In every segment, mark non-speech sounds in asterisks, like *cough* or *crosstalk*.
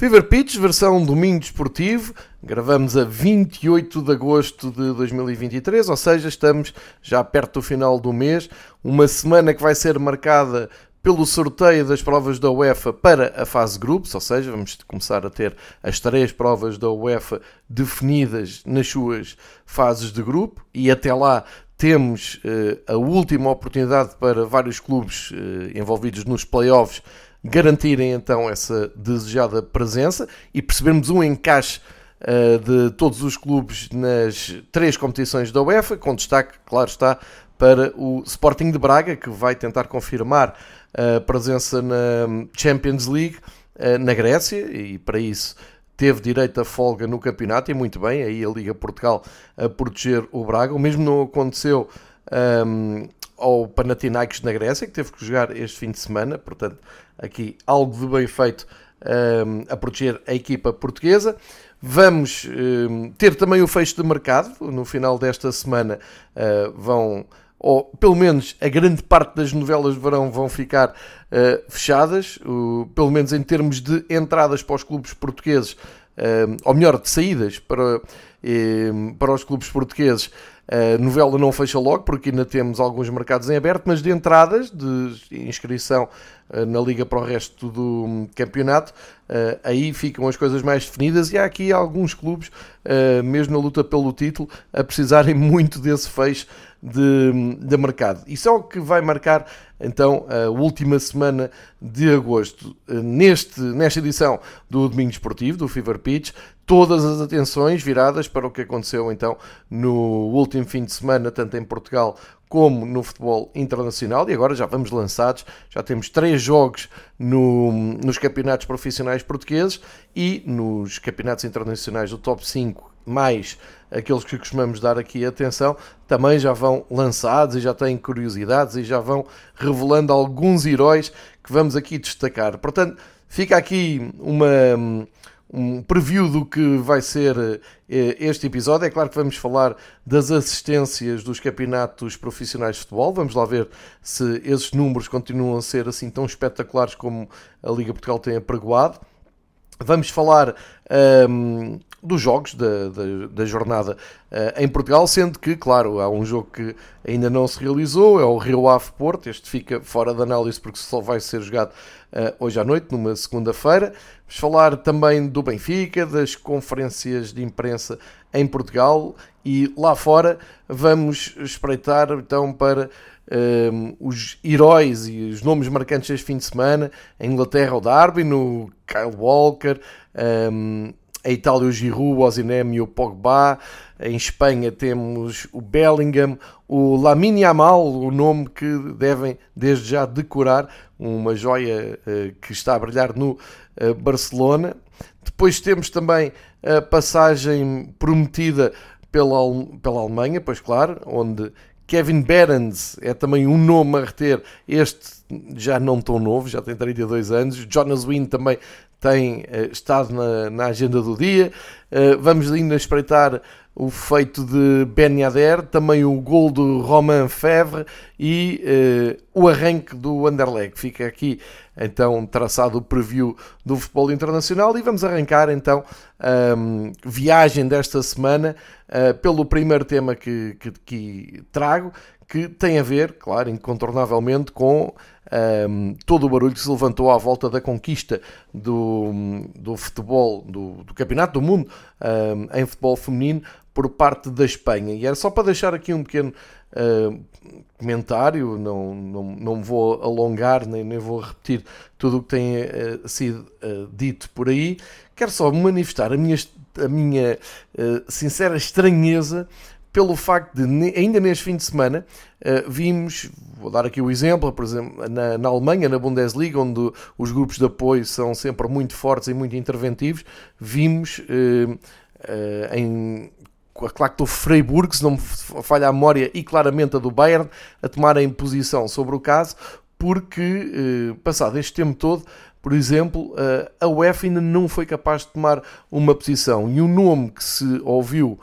Fever Pitch, versão domingo desportivo. Gravamos a 28 de agosto de 2023, ou seja, estamos já perto do final do mês. Uma semana que vai ser marcada pelo sorteio das provas da UEFA para a fase grupos, ou seja, vamos começar a ter as três provas da UEFA definidas nas suas fases de grupo e até lá temos eh, a última oportunidade para vários clubes eh, envolvidos nos playoffs garantirem então essa desejada presença e percebermos um encaixe uh, de todos os clubes nas três competições da UEFA, com destaque, claro está, para o Sporting de Braga, que vai tentar confirmar a presença na Champions League uh, na Grécia e para isso teve direito a folga no campeonato e muito bem, aí a Liga Portugal a proteger o Braga. O mesmo não aconteceu um, ao Panathinaikos na Grécia, que teve que jogar este fim de semana, portanto, aqui algo de bem feito um, a proteger a equipa portuguesa. Vamos um, ter também o fecho de mercado, no final desta semana uh, vão, ou pelo menos a grande parte das novelas de verão vão ficar uh, fechadas, uh, pelo menos em termos de entradas para os clubes portugueses, ou melhor, de saídas para, para os clubes portugueses a novela não fecha logo, porque ainda temos alguns mercados em aberto, mas de entradas, de inscrição eh, na Liga para o resto do hum, campeonato, eh, aí ficam as coisas mais definidas e há aqui alguns clubes, eh, mesmo na luta pelo título, a precisarem *laughs* muito desse fecho de, hum, de mercado. Isso é o que vai marcar então a última semana de agosto. Neste, nesta edição do Domingo Esportivo, do Fever Pitch, todas as atenções viradas para o que aconteceu então no último fim de semana, tanto em Portugal como no futebol internacional. E agora já vamos lançados, já temos três jogos no, nos campeonatos profissionais portugueses e nos campeonatos internacionais do top 5, mais aqueles que costumamos dar aqui atenção, também já vão lançados e já têm curiosidades e já vão revelando alguns heróis que vamos aqui destacar. Portanto, fica aqui uma um preview do que vai ser eh, este episódio. É claro que vamos falar das assistências dos campeonatos profissionais de futebol. Vamos lá ver se esses números continuam a ser assim tão espetaculares como a Liga Portugal tem apregoado. Vamos falar um, dos jogos da, da, da jornada uh, em Portugal, sendo que, claro, há um jogo que ainda não se realizou, é o Rio Ave Porto, este fica fora de análise porque só vai ser jogado uh, hoje à noite, numa segunda-feira. Vamos falar também do Benfica, das conferências de imprensa em Portugal e lá fora vamos espreitar então para um, os heróis e os nomes marcantes deste fim de semana. Em Inglaterra, o Darby, no Kyle Walker, um, a Itália o Giroud, o Ozinem e o Pogba. Em Espanha temos o Bellingham, o Lamine Yamal, o nome que devem desde já decorar, uma joia uh, que está a brilhar no uh, Barcelona. Depois temos também a passagem prometida pela, pela Alemanha, pois claro, onde Kevin Behrens é também um nome a reter. Este já não tão novo, já tem 32 anos. Jonas Wynn também tem uh, estado na, na, agenda do dia. Uh, vamos ainda espreitar o feito de Ben Yadder, também o gol do Romain Fevre e uh, o arranque do Anderlecht. Fica aqui então traçado o preview do futebol internacional e vamos arrancar então a um, viagem desta semana pelo primeiro tema que, que, que trago, que tem a ver, claro, incontornavelmente com um, todo o barulho que se levantou à volta da conquista do, do futebol, do, do Campeonato do Mundo um, em futebol feminino por parte da Espanha. E era só para deixar aqui um pequeno uh, comentário, não, não, não vou alongar nem, nem vou repetir tudo o que tem uh, sido uh, dito por aí. Quero só manifestar a minha, a minha sincera estranheza pelo facto de, ainda neste fim de semana, uh, vimos, vou dar aqui o exemplo, por exemplo, na, na, Alemanha, na Bundesliga, onde os grupos de apoio são sempre muito fortes e muito interventivos, vimos em. Claro que o Freiburg, se não me falha a memória, e claramente a do Bayern, a tomarem posição sobre o caso, porque, passado este tempo todo, por exemplo, a UEFA ainda não foi capaz de tomar uma posição. E o nome que se ouviu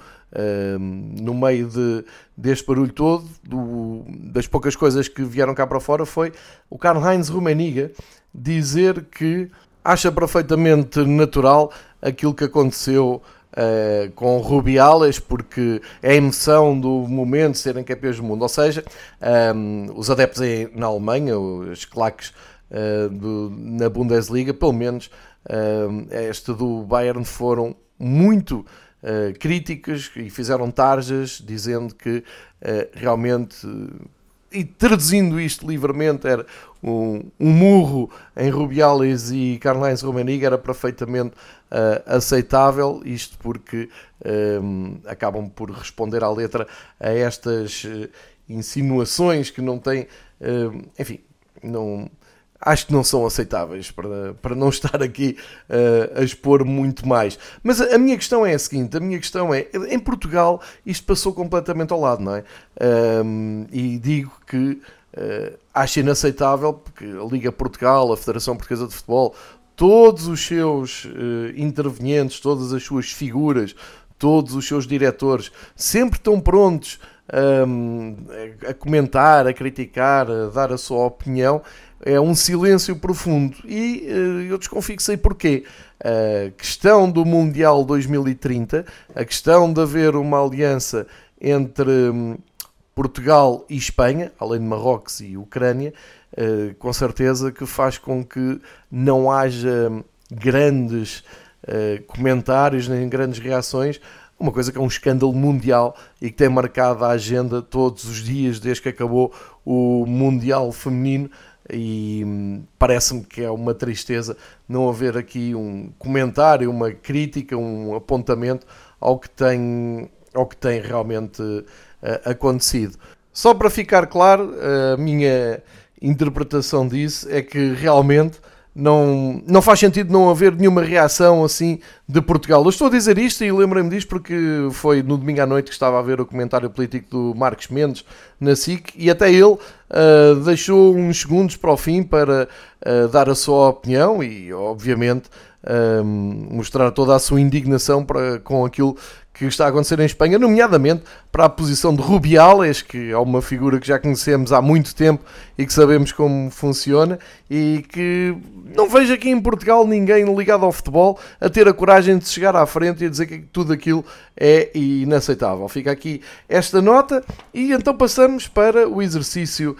no meio de, deste barulho todo, do, das poucas coisas que vieram cá para fora, foi o Karl-Heinz Rummenigge dizer que acha perfeitamente natural aquilo que aconteceu uh, com Rubiales, porque é a emoção do momento serem campeões do mundo. Ou seja, um, os adeptos em, na Alemanha, os claques uh, do, na Bundesliga, pelo menos uh, este do Bayern, foram muito uh, críticas e fizeram tarjas dizendo que realmente e traduzindo isto livremente, era um, um murro em Rubiales e Carlines Romaniga era perfeitamente uh, aceitável, isto porque um, acabam por responder à letra a estas uh, insinuações que não têm, uh, enfim, não acho que não são aceitáveis para, para não *laughs* estar aqui uh, a expor muito mais. Mas a, a, minha questão é a seguinte: a minha questão é, em Portugal isto passou completamente ao lado, não é? Um, e digo que uh, acho inaceitável porque a Liga Portugal, a Federação Portuguesa de Futebol, todos os seus uh, intervenientes, todas as suas figuras, todos os seus diretores, sempre estão prontos um, a comentar, a criticar, a dar a sua opinião é um silêncio profundo e uh, eu desconfio que sei porquê. A questão do Mundial 2030, a questão de haver uma aliança entre um, Portugal e Espanha, além de Marrocos e Ucrânia, uh, com certeza que faz com que não haja grandes uh, comentários nem grandes reações uma coisa que é um escândalo mundial e que tem marcado a agenda todos os dias desde que acabou o Mundial Feminino e hum, parece-me que é uma tristeza não haver aqui um comentário, uma crítica, um apontamento ao que tem, ao que tem realmente uh, acontecido. Só para ficar claro, a minha interpretação disso é que realmente não, não faz sentido não haver nenhuma reação assim de Portugal. Eu estou a dizer isto e lembrei-me disto porque foi no domingo à noite que estava a ver o comentário político do Marcos Mendes na SIC e até ele uh, deixou uns segundos para o fim para uh, dar a sua opinião e, obviamente, uh, mostrar toda a sua indignação para, com aquilo que está a acontecer em Espanha, nomeadamente para a posição de Rubiales, que é uma figura que já conhecemos há muito tempo e que sabemos como funciona, e que não vejo aqui em Portugal ninguém ligado ao futebol a ter a coragem de chegar à frente e dizer que tudo aquilo é inaceitável. Fica aqui esta nota e então passamos para o exercício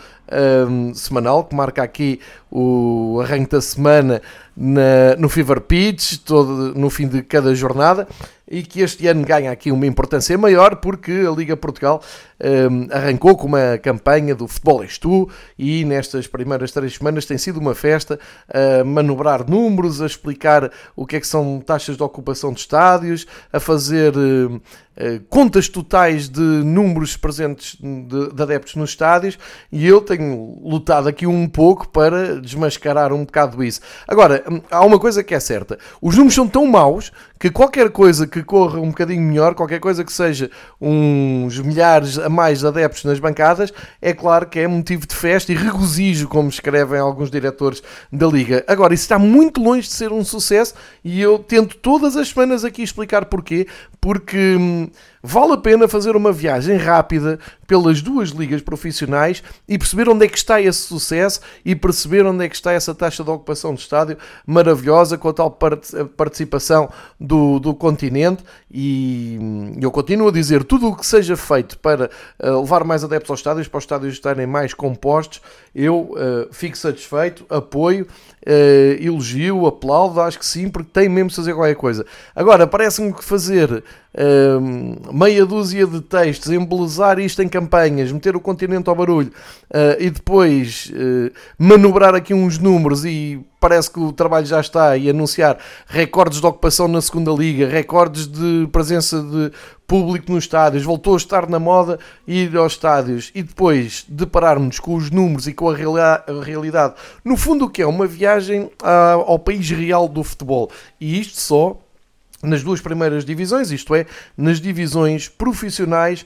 um, semanal que marca aqui o arranque da semana na, no Fever Pitch, todo, no fim de cada jornada e que este ano ganha aqui uma importância maior porque a Liga Portugal um, arrancou com uma campanha do Futebol és tu e nestas primeiras três semanas tem sido uma festa a manobrar números, a explicar o que é que são taxas de ocupação de estádios, a fazer uh, contas totais de números presentes de, de adeptos nos estádios e eu tenho lutado aqui um pouco para desmascarar um bocado isso. Agora, hum, há uma coisa que é certa, os números são tão maus que qualquer coisa que corra um bocadinho melhor, qualquer coisa que seja uns milhares a mais adeptos nas bancadas, é claro que é motivo de festa e regozijo, como escrevem alguns diretores da Liga. Agora, isso está muito longe de ser um sucesso e eu tento todas as semanas aqui explicar porquê, porque hum, vale a pena fazer uma viagem rápida pelas duas ligas profissionais e perceber onde é que está esse sucesso e perceber onde é que está essa taxa de ocupação de estádio maravilhosa com a tal participação do, do continente e eu continuo a dizer tudo o que seja feito para uh, levar mais adeptos aos estádios, para os estádios estarem mais compostos, eu uh, fico satisfeito, apoio, uh, elogio, aplaudo, acho que sim, porque tem mesmo de fazer qualquer coisa. Agora, parece-me que fazer meia dúzia de textos, embelezar isto em campanhas, meter o continente ao barulho uh, e depois uh, manobrar aqui uns números e parece que o trabalho já está e anunciar recordes de ocupação na segunda liga, recordes de presença de público nos estádios, voltou a estar na moda ir aos estádios e depois depararmos com os números e com a realidade, no fundo o que é? Uma viagem ao país real do futebol. E isto só nas duas primeiras divisões, isto é, nas divisões profissionais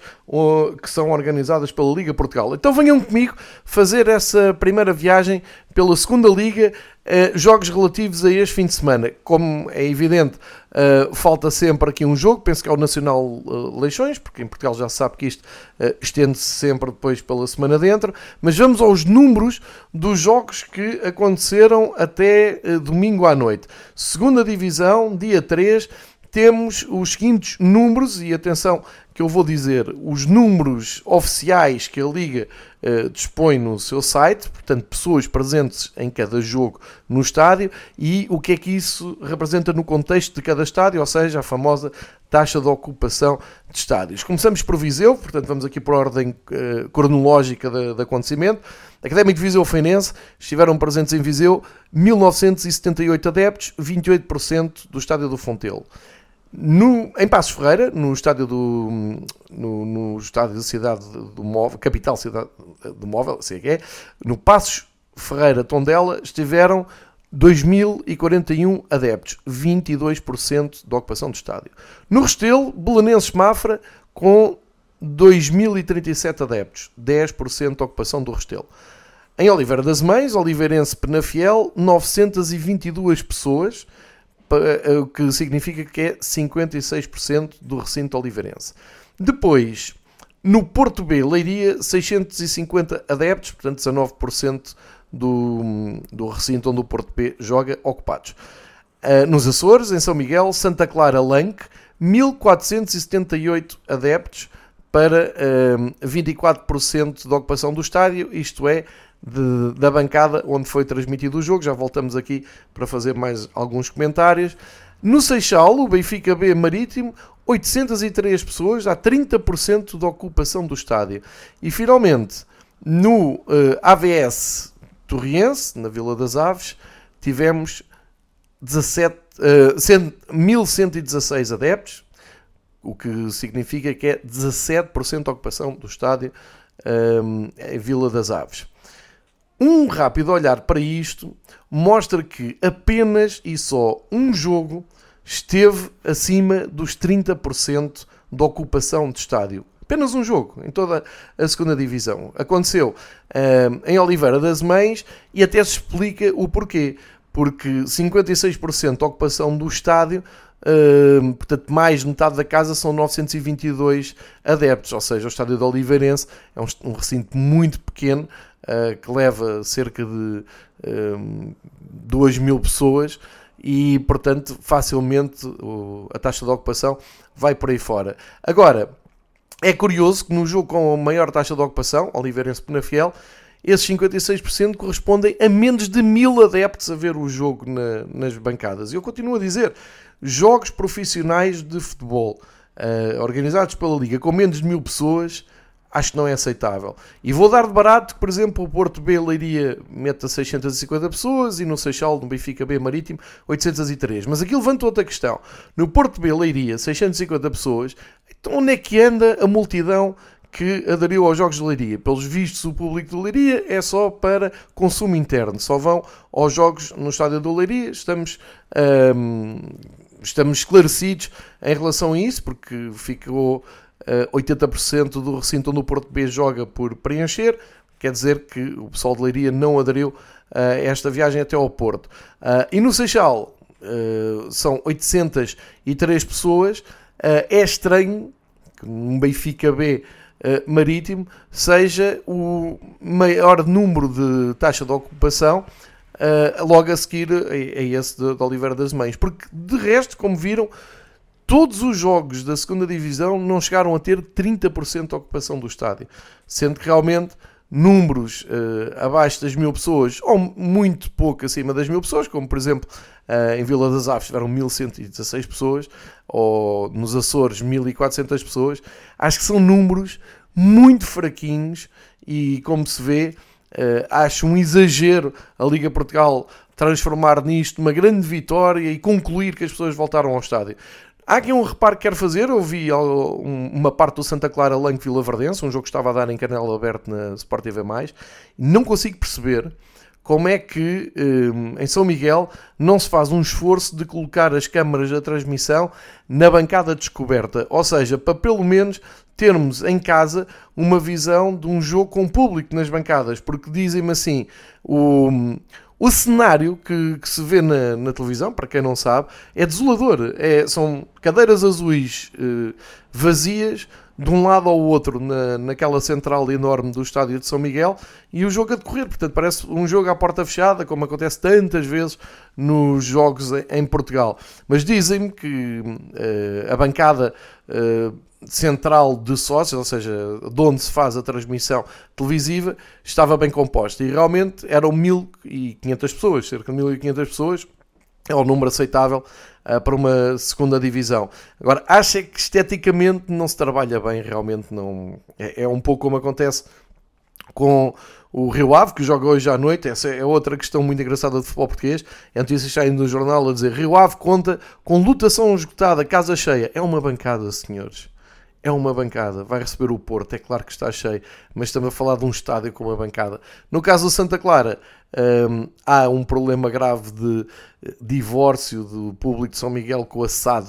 que são organizadas pela Liga Portugal. Então venham comigo fazer essa primeira viagem pela segunda liga, uh, jogos relativos a este fim de semana. Como é evidente, uh, falta sempre aqui um jogo, penso que é o Nacional uh, Leixões, porque em Portugal já se sabe que isto estende-se sempre depois pela semana dentro, mas vamos aos números dos jogos que aconteceram até domingo à noite. Segunda divisão, dia 3, temos os seguintes números, e atenção que eu vou dizer os números oficiais que a Liga uh, dispõe no seu site, portanto, pessoas presentes em cada jogo no estádio, e o que é que isso representa no contexto de cada estádio, ou seja, a famosa taxa de ocupação de estádios. Começamos por Viseu, portanto, vamos aqui por ordem uh, cronológica de, acontecimento. Académico de Viseu Feinense estiveram presentes em Viseu 1978 adeptos, 28% do estádio do Fontelo. No, em Passos Ferreira, no estádio do no, no estádio da cidade do móvel, capital cidade do móvel, sei que é, no Passos Ferreira Tondela estiveram 2041 adeptos, 22% da ocupação do estádio. No Restelo, Belenenses Mafra com 2037 adeptos, 10% da ocupação do Restelo. Em Oliveira das Mães, Oliveirense Penafiel, 922 pessoas, o que significa que é 56% do recinto oliveirense. Depois, no Porto B, Leiria, 650 adeptos, portanto 19% do, do recinto onde o Porto B joga ocupados. Uh, nos Açores, em São Miguel, Santa Clara Lanque, 1478 adeptos para uh, eh, 24% da ocupação do estádio, isto é, de, da bancada onde foi transmitido o jogo. Já voltamos aqui para fazer mais alguns comentários. No Seixal, o Benfica B Marítimo, 803 pessoas, há 30% da ocupação do estádio. E finalmente, no uh, eh, AVS Torriense, na Vila das Aves, tivemos 17, uh, 1116 adeptos, o que significa que é 17% da ocupação do estádio um, eh, em Vila das Aves. Um rápido olhar para isto mostra que apenas e só um jogo esteve acima dos 30% de ocupação de estádio. Apenas um jogo em toda a segunda divisão. Aconteceu uh, em Oliveira das Mães e até se explica o porquê. Porque 56% de ocupação do estádio Uh, portanto, mais de metade da casa são 922 adeptos, ou seja, o estádio de Oliveirense é um, um recinto muito pequeno, uh, que leva cerca de uh, 2 mil pessoas e, portanto, facilmente uh, a taxa de ocupação vai por aí fora. Agora, é curioso que no jogo com a maior taxa de ocupação, Oliveirense Penafiel, esses 56% correspondem a menos de mil adeptos a ver o jogo na, nas bancadas. E eu continuo a dizer, jogos profissionais de futebol uh, organizados pela Liga com menos de mil pessoas acho que não é aceitável. E vou dar de barato que, por exemplo, o Porto B Leiria meta 650 pessoas e no Seixal, no Benfica B Marítimo, 803. Mas aqui levanta outra questão. No Porto B Leiria, 650 pessoas, então onde é que anda a multidão que aderiu aos Jogos de Leiria? Pelos vistos, o público de Leiria é só para consumo interno. Só vão aos Jogos no Estádio do Leiria. Estamos... Hum, estamos esclarecidos em relação a isso, porque ficou 80% eh, do recinto onde o Porto B joga por preencher, quer dizer que o pessoal de Leiria não aderiu a esta viagem até ao Porto. Eh, e no Seixal eh, são 803 pessoas. É estranho que um Benfica B marítimo seja o maior número de taxa de ocupação logo a seguir a, esse de Oliveira das Mães, porque de resto, como viram, todos os jogos da segunda divisão não chegaram a ter 30% de ocupação do estádio, sendo que realmente números uh, abaixo das mil pessoas ou muito pouco acima das mil pessoas, como por exemplo uh, em Vila das Aves tiveram 1116 pessoas ou nos Açores 1400 pessoas, acho que são números muito fraquinhos e como se vê, uh, acho um exagero a Liga Portugal transformar nisto uma grande vitória e concluir que as pessoas voltaram ao estádio. Há aqui um reparo que quero fazer. Eu vi uma parte do Santa Clara Lanque Vila Verdense, um jogo que estava a dar em canal aberto na Sport TV. Não consigo perceber como é que eh, em São Miguel não se faz um esforço de colocar as câmaras da transmissão na bancada descoberta, ou seja, para pelo menos termos em casa uma visão de um jogo com público nas bancadas, porque dizem-me assim, o, o cenário que, que se vê na, na, televisão, para quem não sabe, é desolador. É, são cadeiras azuis eh, vazias, de um lado ao outro na, naquela central enorme do estádio de São Miguel e o jogo a decorrer. Portanto, parece um jogo à porta fechada, como acontece tantas vezes nos jogos em Portugal. Mas dizem-me que uh, a bancada uh, central de sócios, ou seja, de onde se faz a transmissão televisiva, estava bem composta e realmente eram 1.500 pessoas, cerca de 1.500 pessoas. É um número aceitável uh, para uma segunda divisão. Agora, acha que esteticamente não se trabalha bem, realmente não. É, é um pouco como acontece com o Rio Ave, que joga hoje à noite. Essa é outra questão muito engraçada de futebol português. É notícias saindo no jornal a dizer Rio Ave conta com lotação esgotada, casa cheia. É uma bancada, senhores. É uma bancada, vai receber o Porto, é claro que está cheio, mas estamos a falar de um estádio com uma bancada. No caso do Santa Clara, um, há um problema grave de divórcio do público de São Miguel com a SAD,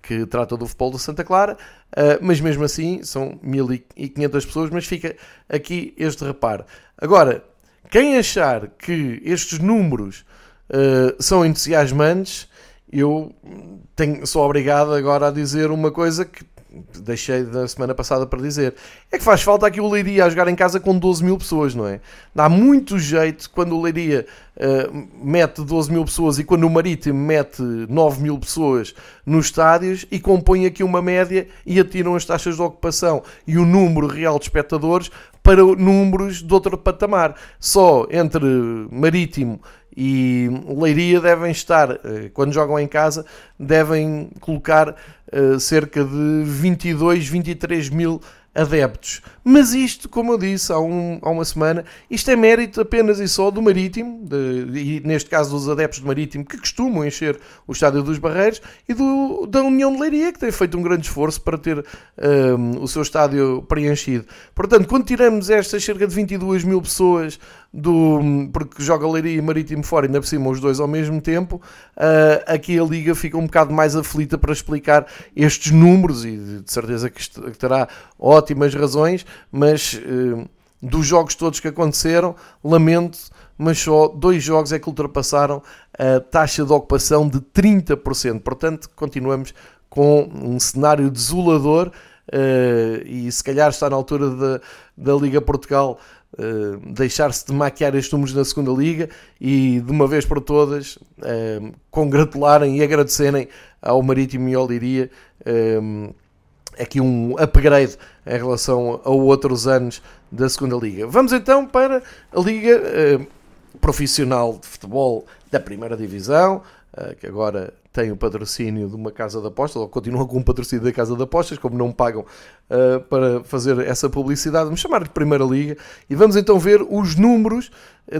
que trata do futebol do Santa Clara, uh, mas mesmo assim são 1500 pessoas. Mas fica aqui este reparo. Agora, quem achar que estes números uh, são entusiasmantes, eu tenho, sou obrigado agora a dizer uma coisa que deixei da semana passada para dizer. É que faz falta aqui o Leiria a jogar em casa com 12 mil pessoas, não é? Dá muito jeito quando o Leiria uh, mete 12 mil pessoas e quando o Marítimo mete 9 mil pessoas nos estádios e compõe aqui uma média e atiram as taxas de ocupação e o número real de espectadores para números de outro patamar. Só entre Marítimo e Leiria devem estar, eh, quando jogam em casa, devem colocar eh, cerca de 22, 23 mil adeptos. Mas isto, como eu disse há, um, há uma semana, isto é mérito apenas e só do Marítimo, de, e neste caso dos adeptos do Marítimo, que costumam encher o Estádio dos Barreiros, e do, da União de Leiria, que tem feito um grande esforço para ter um, ehm, o seu estádio preenchido. Portanto, quando tiramos estas cerca de 22 mil pessoas do, porque joga Leiria e Marítimo fora, ainda por cima os dois ao mesmo tempo, uh, aqui a Liga fica um bocado mais aflita para explicar estes números e de certeza que, que terá ótimas razões, mas uh, dos jogos todos que aconteceram, lamento, mas só dois jogos é que ultrapassaram a taxa de ocupação de 30%. Portanto, continuamos com um cenário desolador uh, e se calhar está na altura da, da Liga Portugal Uh, deixar-se de maquiar estes números na segunda liga e de uma vez por todas uh, congratularem e agradecerem ao Marítimo e ao Liria uh, aqui um upgrade em relação a outros anos da segunda liga. Vamos então para a liga profissional de futebol da primeira divisão, que agora tem o patrocínio de uma casa de apostas, ou continuam com o patrocínio da casa de apostas, como não pagam uh, para fazer essa publicidade, vamos chamar de Primeira Liga, e vamos então ver os números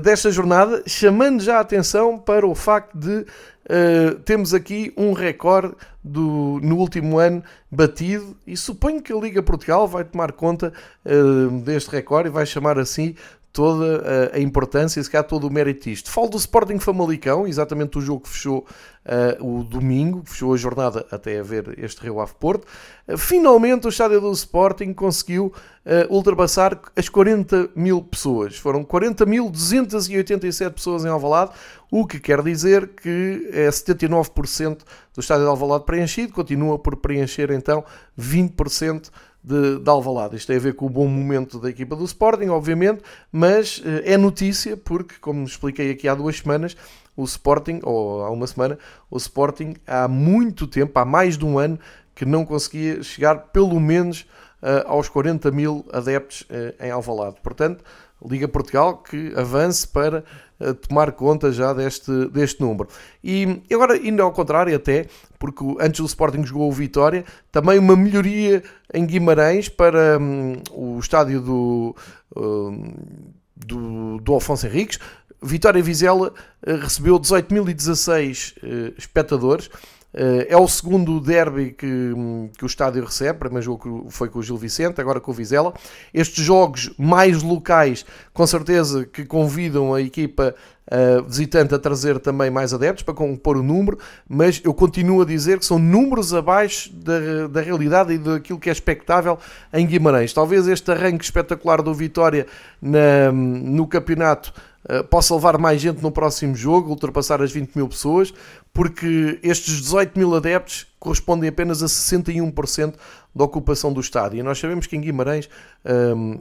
desta jornada, chamando já a atenção para o facto de uh, temos aqui um recorde do, no último ano batido, e suponho que a Liga Portugal vai tomar conta uh, deste recorde e vai chamar assim toda a, importância e se calhar todo o mérito disto. Falo do Sporting Famalicão, exatamente o jogo que fechou uh, o domingo, fechou a jornada até a ver este Rio Ave Porto. Uh, finalmente o estádio do Sporting conseguiu uh, ultrapassar as 40 mil pessoas. Foram 40.287 pessoas em Alvalade, o que quer dizer que é 79% do estádio de Alvalade preenchido, continua por preencher então 20% de, de Alvalade. Isto tem a ver com o bom momento da equipa do Sporting, obviamente, mas é notícia porque, como expliquei aqui há duas semanas, o Sporting, ou há uma semana, o Sporting há muito tempo, há mais de um ano, que não conseguia chegar pelo menos uh, aos 40 mil adeptos uh, em Alvalade. Portanto, Liga Portugal que avance para uh, tomar conta já deste, deste número. E agora, indo ao contrário até, porque antes o Sporting jogou o Vitória, também uma melhoria em Guimarães para um, o estádio do, um, do, do Alfonso Henriques, Vitória Vizela eh, recebeu 18.016 eh, espectadores. Uh, é o segundo derby que, que o estádio recebe. Primeiro jogo foi com o Gil Vicente, agora com o Vizela. Estes jogos mais locais, com certeza que convidam a equipa uh, visitante a trazer também mais adeptos para compor o número, mas eu continuo a dizer que são números abaixo da, da realidade e daquilo que é expectável em Guimarães. Talvez este arranque espetacular do Vitória na, no campeonato uh, possa levar mais gente no próximo jogo, ultrapassar as 20 mil pessoas, porque estes 18 mil adeptos correspondem apenas a 61% da ocupação do estádio. E nós sabemos que em Guimarães um,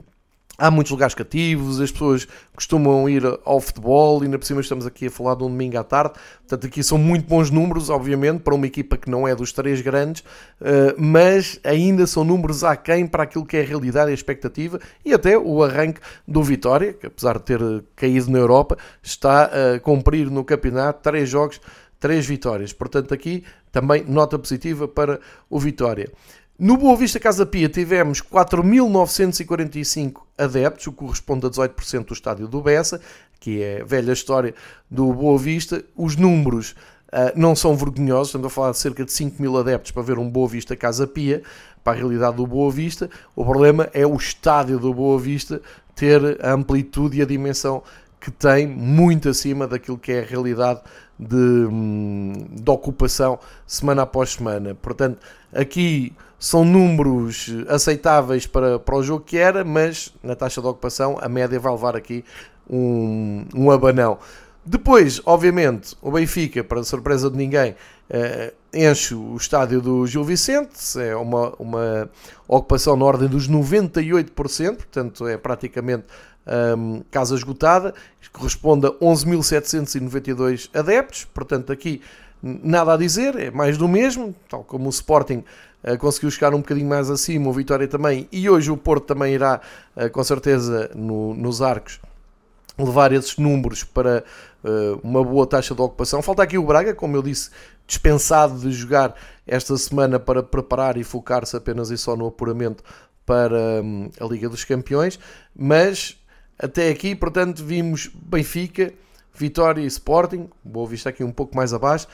há muitos lugares cativos, as pessoas costumam ir ao futebol, e ainda por cima estamos aqui a falar de um domingo à tarde, portanto aqui são muito bons números, obviamente, para uma equipa que não é dos três grandes, uh, mas ainda são números aquém para aquilo que é a realidade e a expectativa, e até o arranque do Vitória, que apesar de ter caído na Europa, está a cumprir no campeonato três jogos três vitórias. Portanto, aqui também nota positiva para o Vitória. No Boa Vista Casa Pia tivemos 4.945 adeptos, o que corresponde a 18% do estádio do Bessa, que é a velha história do Boa Vista. Os números uh, não são vergonhosos, estamos a falar de cerca de 5 mil adeptos para ver um Boa Vista Casa Pia, para a realidade do Boa Vista. O problema é o estádio do Boa Vista ter a amplitude e a dimensão que tem, muito acima daquilo que é a realidade de, hum, de ocupação semana após semana. Portanto, aqui são números aceitáveis para, para o jogo que era, mas na taxa de ocupação a média vai levar aqui um, um abanão. Depois, obviamente, o Benfica, para surpresa de ninguém, uh, enche o estádio do Gil Vicente, é uma, uma ocupação na ordem dos 98%, portanto é praticamente um, casa esgotada, corresponde a 11.792 adeptos, portanto aqui nada a dizer, é mais do mesmo, tal como o Sporting conseguiu chegar um bocadinho mais acima, o Vitória também, e hoje o Porto também irá, uh, com certeza, no, nos arcos, levar esses números para uh, uma boa taxa de ocupação. Falta aqui o Braga, como eu disse, dispensado de jogar esta semana para preparar e focar-se apenas e só no apuramento para um, a Liga dos Campeões, mas até aqui, portanto, vimos Benfica, Vitória e Sporting, Boa Vista aqui um pouco mais abaixo,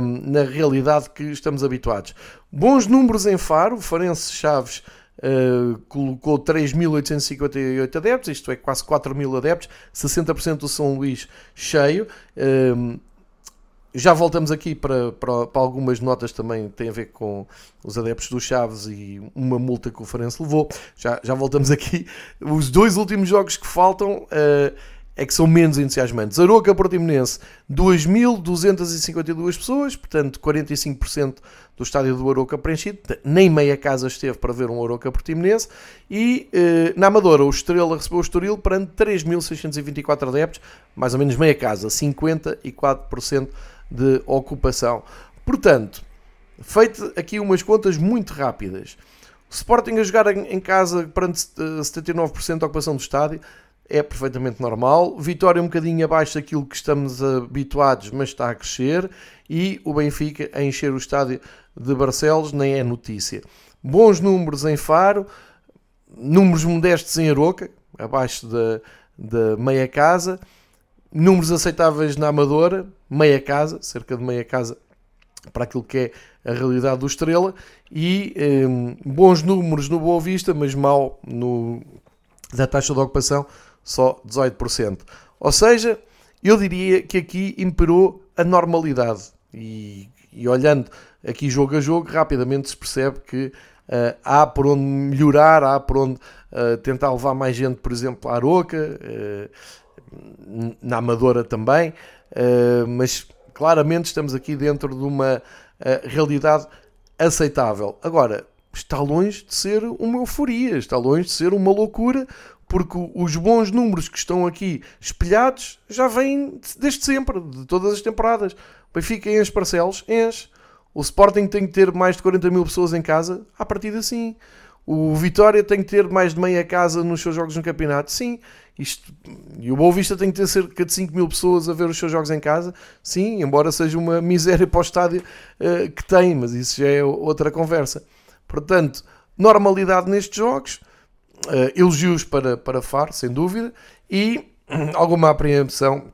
um, na realidade que estamos habituados. Bons números em Faro, o Farense Chaves uh, colocou 3.858 adeptos, isto é quase 4.000 adeptos, 60% do São Luís cheio. Um, já voltamos aqui para, para, para, algumas notas também têm a ver com os adeptos do Chaves e uma multa que o Farense levou. Já, já voltamos aqui. Os dois últimos jogos que faltam uh, é que são menos entusiasmantes. Aroca Portimonense, 2.252 pessoas, portanto 45% do estádio do Aroca preenchido. Nem meia casa esteve para ver um Aroca Portimonense. E uh, na Amadora, o Estrela recebeu o Estoril perante 3.624 adeptos, mais ou menos meia casa, 54% de ocupação. Portanto, feito aqui umas contas muito rápidas. Sporting a jogar em casa perante 79% de ocupação do estádio é perfeitamente normal. Vitória um bocadinho abaixo daquilo que estamos habituados, mas está a crescer. E o Benfica a encher o estádio de Barcelos nem é notícia. Bons números em Faro, números modestos em Aroca, abaixo da, da meia casa números aceitáveis na Amadora, meia casa, cerca de meia casa para aquilo que é a realidade do Estrela, e um, bons números no Boa Vista, mas mal no, da taxa de ocupação, só 18%. Ou seja, eu diria que aqui imperou a normalidade. E, e olhando aqui jogo a jogo, rapidamente se percebe que uh, há por onde melhorar, há por onde uh, tentar levar mais gente, por exemplo, à Aroca. Uh, na Amadora também, mas claramente estamos aqui dentro de uma realidade aceitável. Agora, está longe de ser uma euforia, está longe de ser uma loucura, porque os bons números que estão aqui espelhados já vêm desde sempre, de todas as temporadas. O Benfica enche Parcelos, enche. O Sporting tem que ter mais de 40 mil pessoas em casa, a partir assim. O Vitória tem que ter mais de meia casa nos seus jogos no campeonato, sim. Isto, e o Boa Vista tem que ter cerca de 5 mil pessoas a ver os seus jogos em casa, sim, embora seja uma miséria para o estádio uh, que tem, mas isso já é outra conversa. Portanto, normalidade nestes jogos, elogios para, para Faro, sem dúvida, e *clears throat* alguma apreensão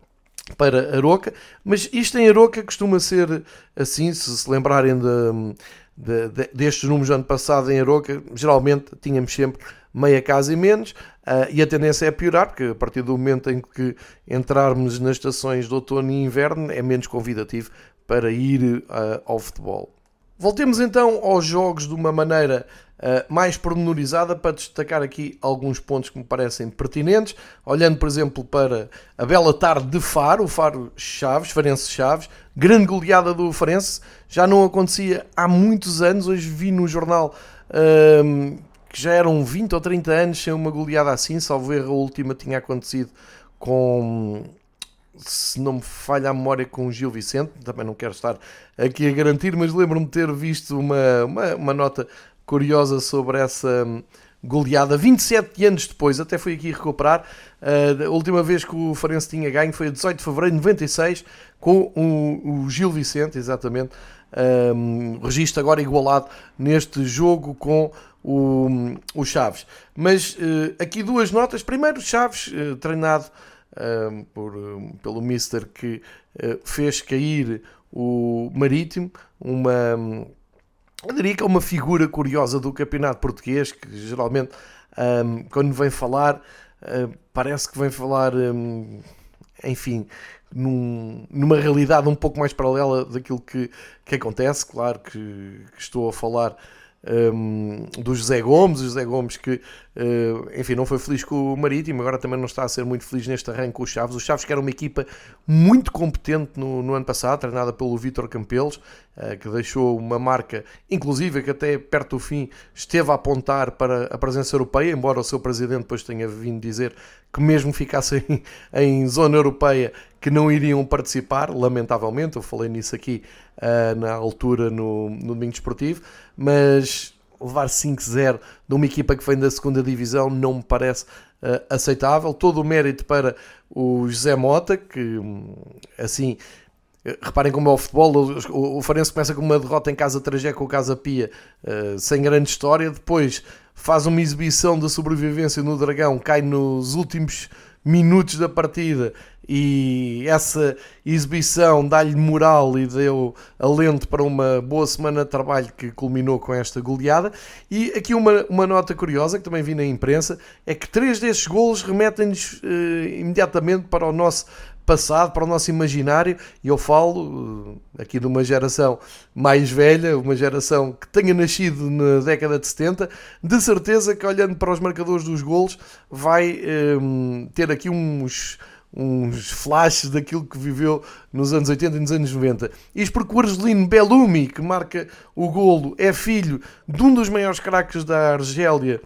para Aroca, mas isto em Aroca costuma ser assim, se se lembrarem de, de, de, destes números do ano passado em Aroca, geralmente tínhamos sempre meia casa e menos, uh, e a tendência é piorar, porque a partir do momento em que entrarmos nas estações de outono e inverno é menos convidativo para ir uh, ao futebol. Voltemos então aos jogos de uma maneira uh, mais pormenorizada para destacar aqui alguns pontos que me parecem pertinentes. Olhando, por exemplo, para a bela tarde de Faro, o Faro Chaves, Farense Chaves, grande goleada do Farense, já não acontecia há muitos anos. Hoje vi no jornal uh, que já eram 20 ou 30 anos sem uma goleada assim, salvo erro, a última tinha acontecido com se não me falha a memória com o Gil Vicente, também não quero estar aqui a garantir, mas lembro-me de ter visto uma, uma, uma, nota curiosa sobre essa hum, goleada 27 anos depois, até fui aqui recuperar. Uh, a última vez que o Farense tinha ganho foi a 18 de fevereiro de 96 com o, Gil Vicente, exatamente. Um, registro agora igualado neste jogo com o, o Chaves. Mas uh, aqui duas notas. Primeiro, Chaves, uh, treinado uh, por, pelo Mister que fez cair o Marítimo, uma. Eu diria que é uma figura curiosa do campeonato português, que geralmente, um, quando vem falar, parece que vem falar, um, enfim, num, numa realidade um pouco mais paralela daquilo que, que acontece. Claro que, que estou a falar um, do José Gomes, o José Gomes que, uh, enfim, não foi feliz com o Marítimo, agora também não está a ser muito feliz neste arranque com os Chaves. Os Chaves que era uma equipa muito competente no, no ano passado, treinada pelo Vítor Campelos, uh, que deixou uma marca, inclusive que até perto do fim esteve a apontar para a presença europeia, embora o seu presidente depois tenha vindo dizer que mesmo ficassem *laughs* em zona europeia que não iriam participar, lamentavelmente, eu falei nisso aqui uh, na altura no, no Domingo Desportivo, mas levar 5-0 de uma equipa que vem da segunda divisão não me parece uh, aceitável. Todo o mérito para o José Mota, que assim. Reparem como é o futebol, o, o Farense começa com uma derrota em casa Trajé com o Casa Pia, uh, sem grande história, depois faz uma exibição de sobrevivência no Dragão, cai nos últimos minutos da partida e essa exibição dá-lhe moral e deu alento para uma boa semana de trabalho que culminou com esta goleada. E aqui uma, uma nota curiosa que também vi na imprensa é que três destes golos remetem-nos uh, imediatamente para o nosso passado, para o nosso imaginário, e eu falo eh, aqui de uma geração mais velha, uma geração que tenha nascido na década de 70, de certeza que olhando para os marcadores dos golos vai um, eh, ter aqui uns uns flashes daquilo que viveu nos anos 80 e nos anos 90. Isto porque o argelino Bellumi, que marca o golo, é filho de um dos maiores craques da Argélia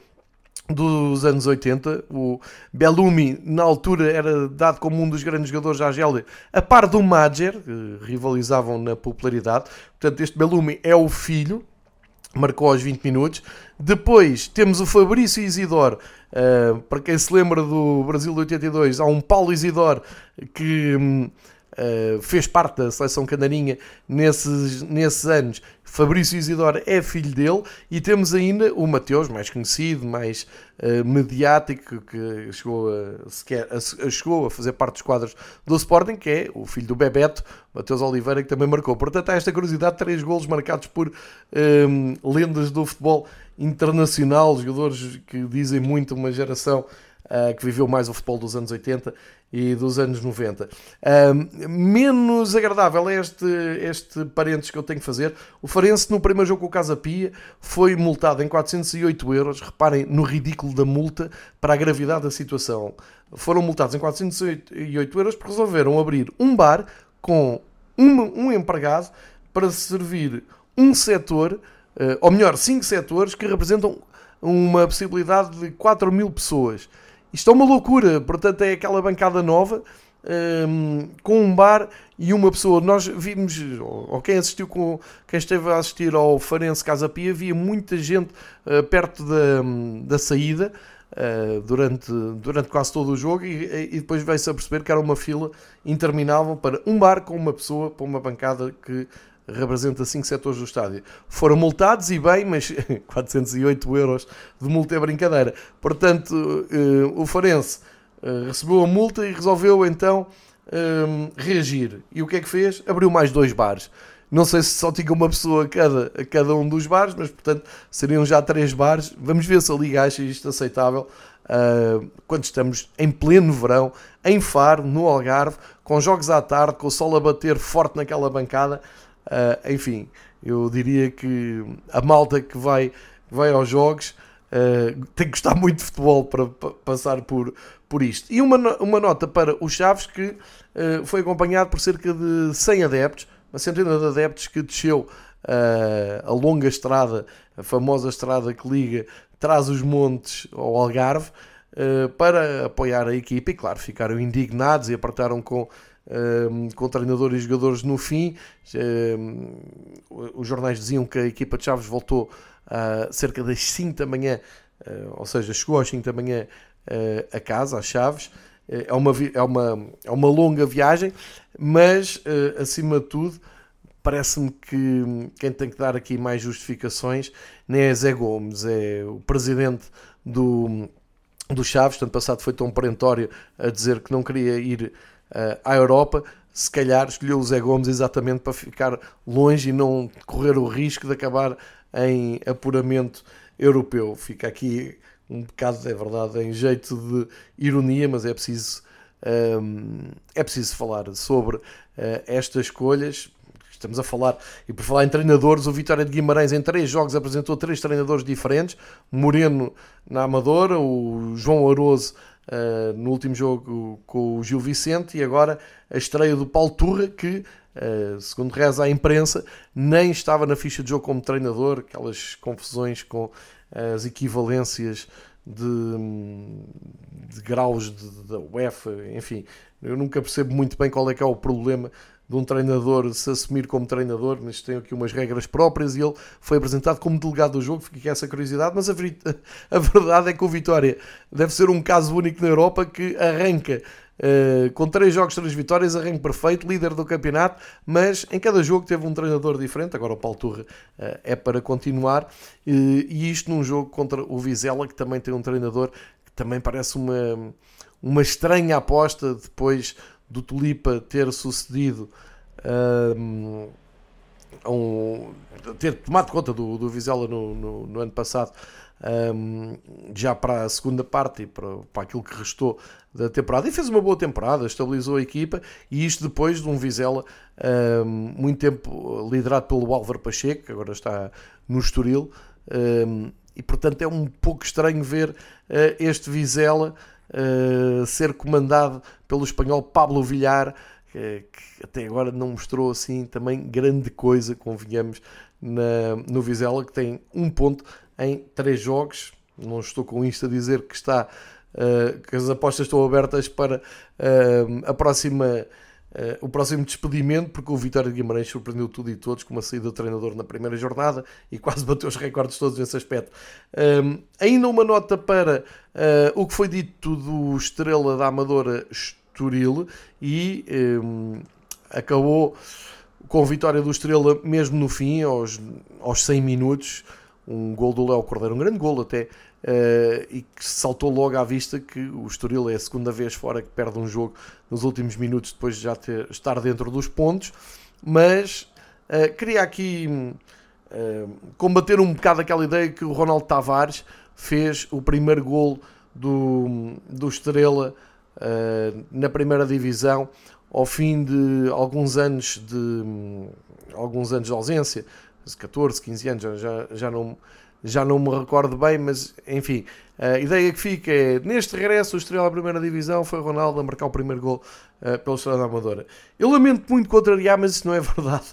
dos anos 80. O Bellumi, na altura, era dado como um dos grandes jogadores da Argélia, a par do Madjer, que rivalizavam na popularidade. Portanto, este Bellumi é o filho, marcou aos 20 minutos. Depois temos o Fabrício Isidoro, uh, para quem se lembra do Brasil de 82, há um Paulo Isidoro que uh, fez parte da seleção canarinha nesses, nesses anos. Fabrício Isidoro é filho dele e temos ainda o Mateus, mais conhecido, mais uh, mediático, que chegou a, sequer, a, a, chegou a fazer parte dos quadros do Sporting, que é o filho do Bebeto, Mateus Oliveira, que também marcou. Portanto, há esta curiosidade, três golos marcados por um, lendas do futebol internacional, jogadores que dizem muito uma geração uh, que viveu mais o futebol dos anos 80 e dos anos 90. Uh, menos agradável é este, este parênteses que eu tenho que fazer. O Farense, no primeiro jogo com o Casa Pia, foi multado em 408 euros. Reparem no ridículo da multa para a gravidade da situação. Foram multados em 408 euros porque resolveram abrir um bar com um, um empregado para servir um setor uh, ou melhor, cinco setores que representam uma possibilidade de 4 mil pessoas. Isto é uma loucura, portanto, é aquela bancada nova. Um, com um bar e uma pessoa. Nós vimos, ou quem assistiu com quem esteve a assistir ao Farense Casa Pia, havia muita gente uh, perto da, da saída uh, durante, durante quase todo o jogo e, e depois veio-se a perceber que era uma fila interminável para um bar com uma pessoa, para uma bancada que representa 5 setores do estádio. Foram multados e bem, mas *laughs* 408 euros de multa é brincadeira. Portanto, eh, o Farense eh, recebeu a multa e resolveu então um, reagir. E o que é que fez? Abriu mais dois bares. Não sei se só tinha uma pessoa a cada, a cada um dos bares, mas portanto seriam já três bares. Vamos ver se a Liga acha isto aceitável uh, quando estamos em pleno verão, em Faro, no Algarve, com jogos à tarde, com o sol a bater forte naquela bancada. Uh, enfim, eu diria que a malta que vai, vai aos jogos uh, tem que gostar muito de futebol para, passar por, por isto. E uma, uma nota para os Chaves que uh, foi acompanhado por cerca de 100 adeptos, uma centena de adeptos que desceu a longa estrada, a famosa estrada que liga traz os montes ao Algarve, para apoiar a equipa e, claro, ficaram indignados e apertaram com, uh, com treinadores e jogadores no fim. os jornais diziam que a equipa de Chaves voltou a cerca das 5 da manhã, ou seja, chegou às 5 da manhã a casa, às Chaves é uma, é uma, é uma longa viagem, mas acima de tudo, parece-me que quem tem que dar aqui mais justificações nem é Zé Gomes, é o presidente do, do Chaves, tanto passado foi tão perentório a dizer que não queria ir uh, à Europa, se calhar escolheu o Zé Gomes exatamente para ficar longe e não correr o risco de acabar em apuramento europeu. Fica aqui um bocado, é verdade, em jeito de ironia, mas é preciso, um, é preciso falar sobre uh, estas escolhas. Estamos a falar, e por falar em treinadores, o Vitória de Guimarães em três jogos apresentou três treinadores diferentes: Moreno na Amadora, o João Aroso uh, no último jogo com o Gil Vicente, e agora a estreia do Paulo Turra, que Uh, segundo reza a imprensa, nem estava na ficha de jogo como treinador, aquelas confusões com as equivalências de, de graus da UEFA, enfim, eu nunca percebo muito bem qual é que é o problema de um treinador se assumir como treinador, mas tem aqui umas regras próprias e ele foi apresentado como delegado do jogo, fica essa curiosidade, mas a, *laughs* a verdade é que o Vitória deve ser um caso único na Europa que arranca Uh, com três jogos, três vitórias, arranque perfeito, líder do campeonato, mas em cada jogo teve um treinador diferente. Agora o Paulo Turra uh, é para continuar, uh, e isto num jogo contra o Vizela, que também tem um treinador que também parece uma, uma estranha aposta depois do Tulipa ter sucedido. Um, ter tomado conta do, do Vizela no, no, no ano passado um, já para a segunda parte e para, para aquilo que restou da temporada e fez uma boa temporada, estabilizou a equipa e isto depois de um Vizela um, muito tempo liderado pelo Álvaro Pacheco, que agora está no Estoril, um, e portanto é um pouco estranho ver uh, este Vizela uh, ser comandado pelo espanhol Pablo Villar, que, que até agora não mostrou assim também grande coisa, convenhamos, na, no Vizela, que tem um ponto em três jogos. Não estou com isto a dizer que está uh, que as apostas estão abertas para uh, a próxima Uh, o próximo despedimento, porque o Vitória de Guimarães surpreendeu tudo e todos com uma saída de treinador na primeira jornada e quase *laughs* bateu os recordes todos nesse aspecto. ainda uma nota para uh, o que foi dito do Estrela da Amadora Estoril e um, acabou com a vitória do Estrela mesmo no fim, aos, aos 100 minutos, um gol do Léo Cordeiro, um grande gol até, uh, e que saltou logo à vista que o Estoril é a segunda vez fora que perde um jogo nos últimos minutos depois de já ter, estar dentro dos pontos, mas uh, queria aqui uh, combater um bocado aquela ideia que o Ronaldo Tavares fez o primeiro gol do, do Estrela na primeira divisão ao fim de alguns anos de alguns anos de ausência 14, 15 anos, já, já, não, já não me recordo bem, mas enfim, a ideia que fica é, neste regresso, o Estrela à primeira divisão foi Ronaldo a marcar o primeiro gol uh, pela Estrela da Amadora. Eu lamento muito contrariar, mas isso não é *laughs* verdade.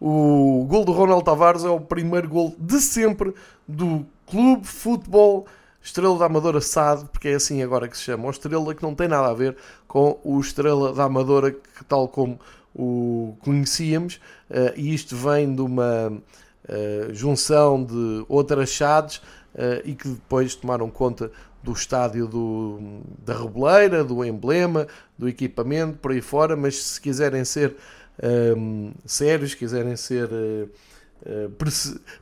O gol do Ronaldo Tavares é o primeiro gol de sempre do Clube Futebol Estrela da Amadora SAD, porque é assim agora que se chama, o Estrela que não tem nada a ver com o Estrela da Amadora, que tal como o conhecíamos, uh, e isto vem de uma uh, junção de outras chades uh, e que depois tomaram conta do estádio do, da Reboleira, do emblema, do equipamento, por aí fora, mas se quiserem ser um, sérios, quiserem ser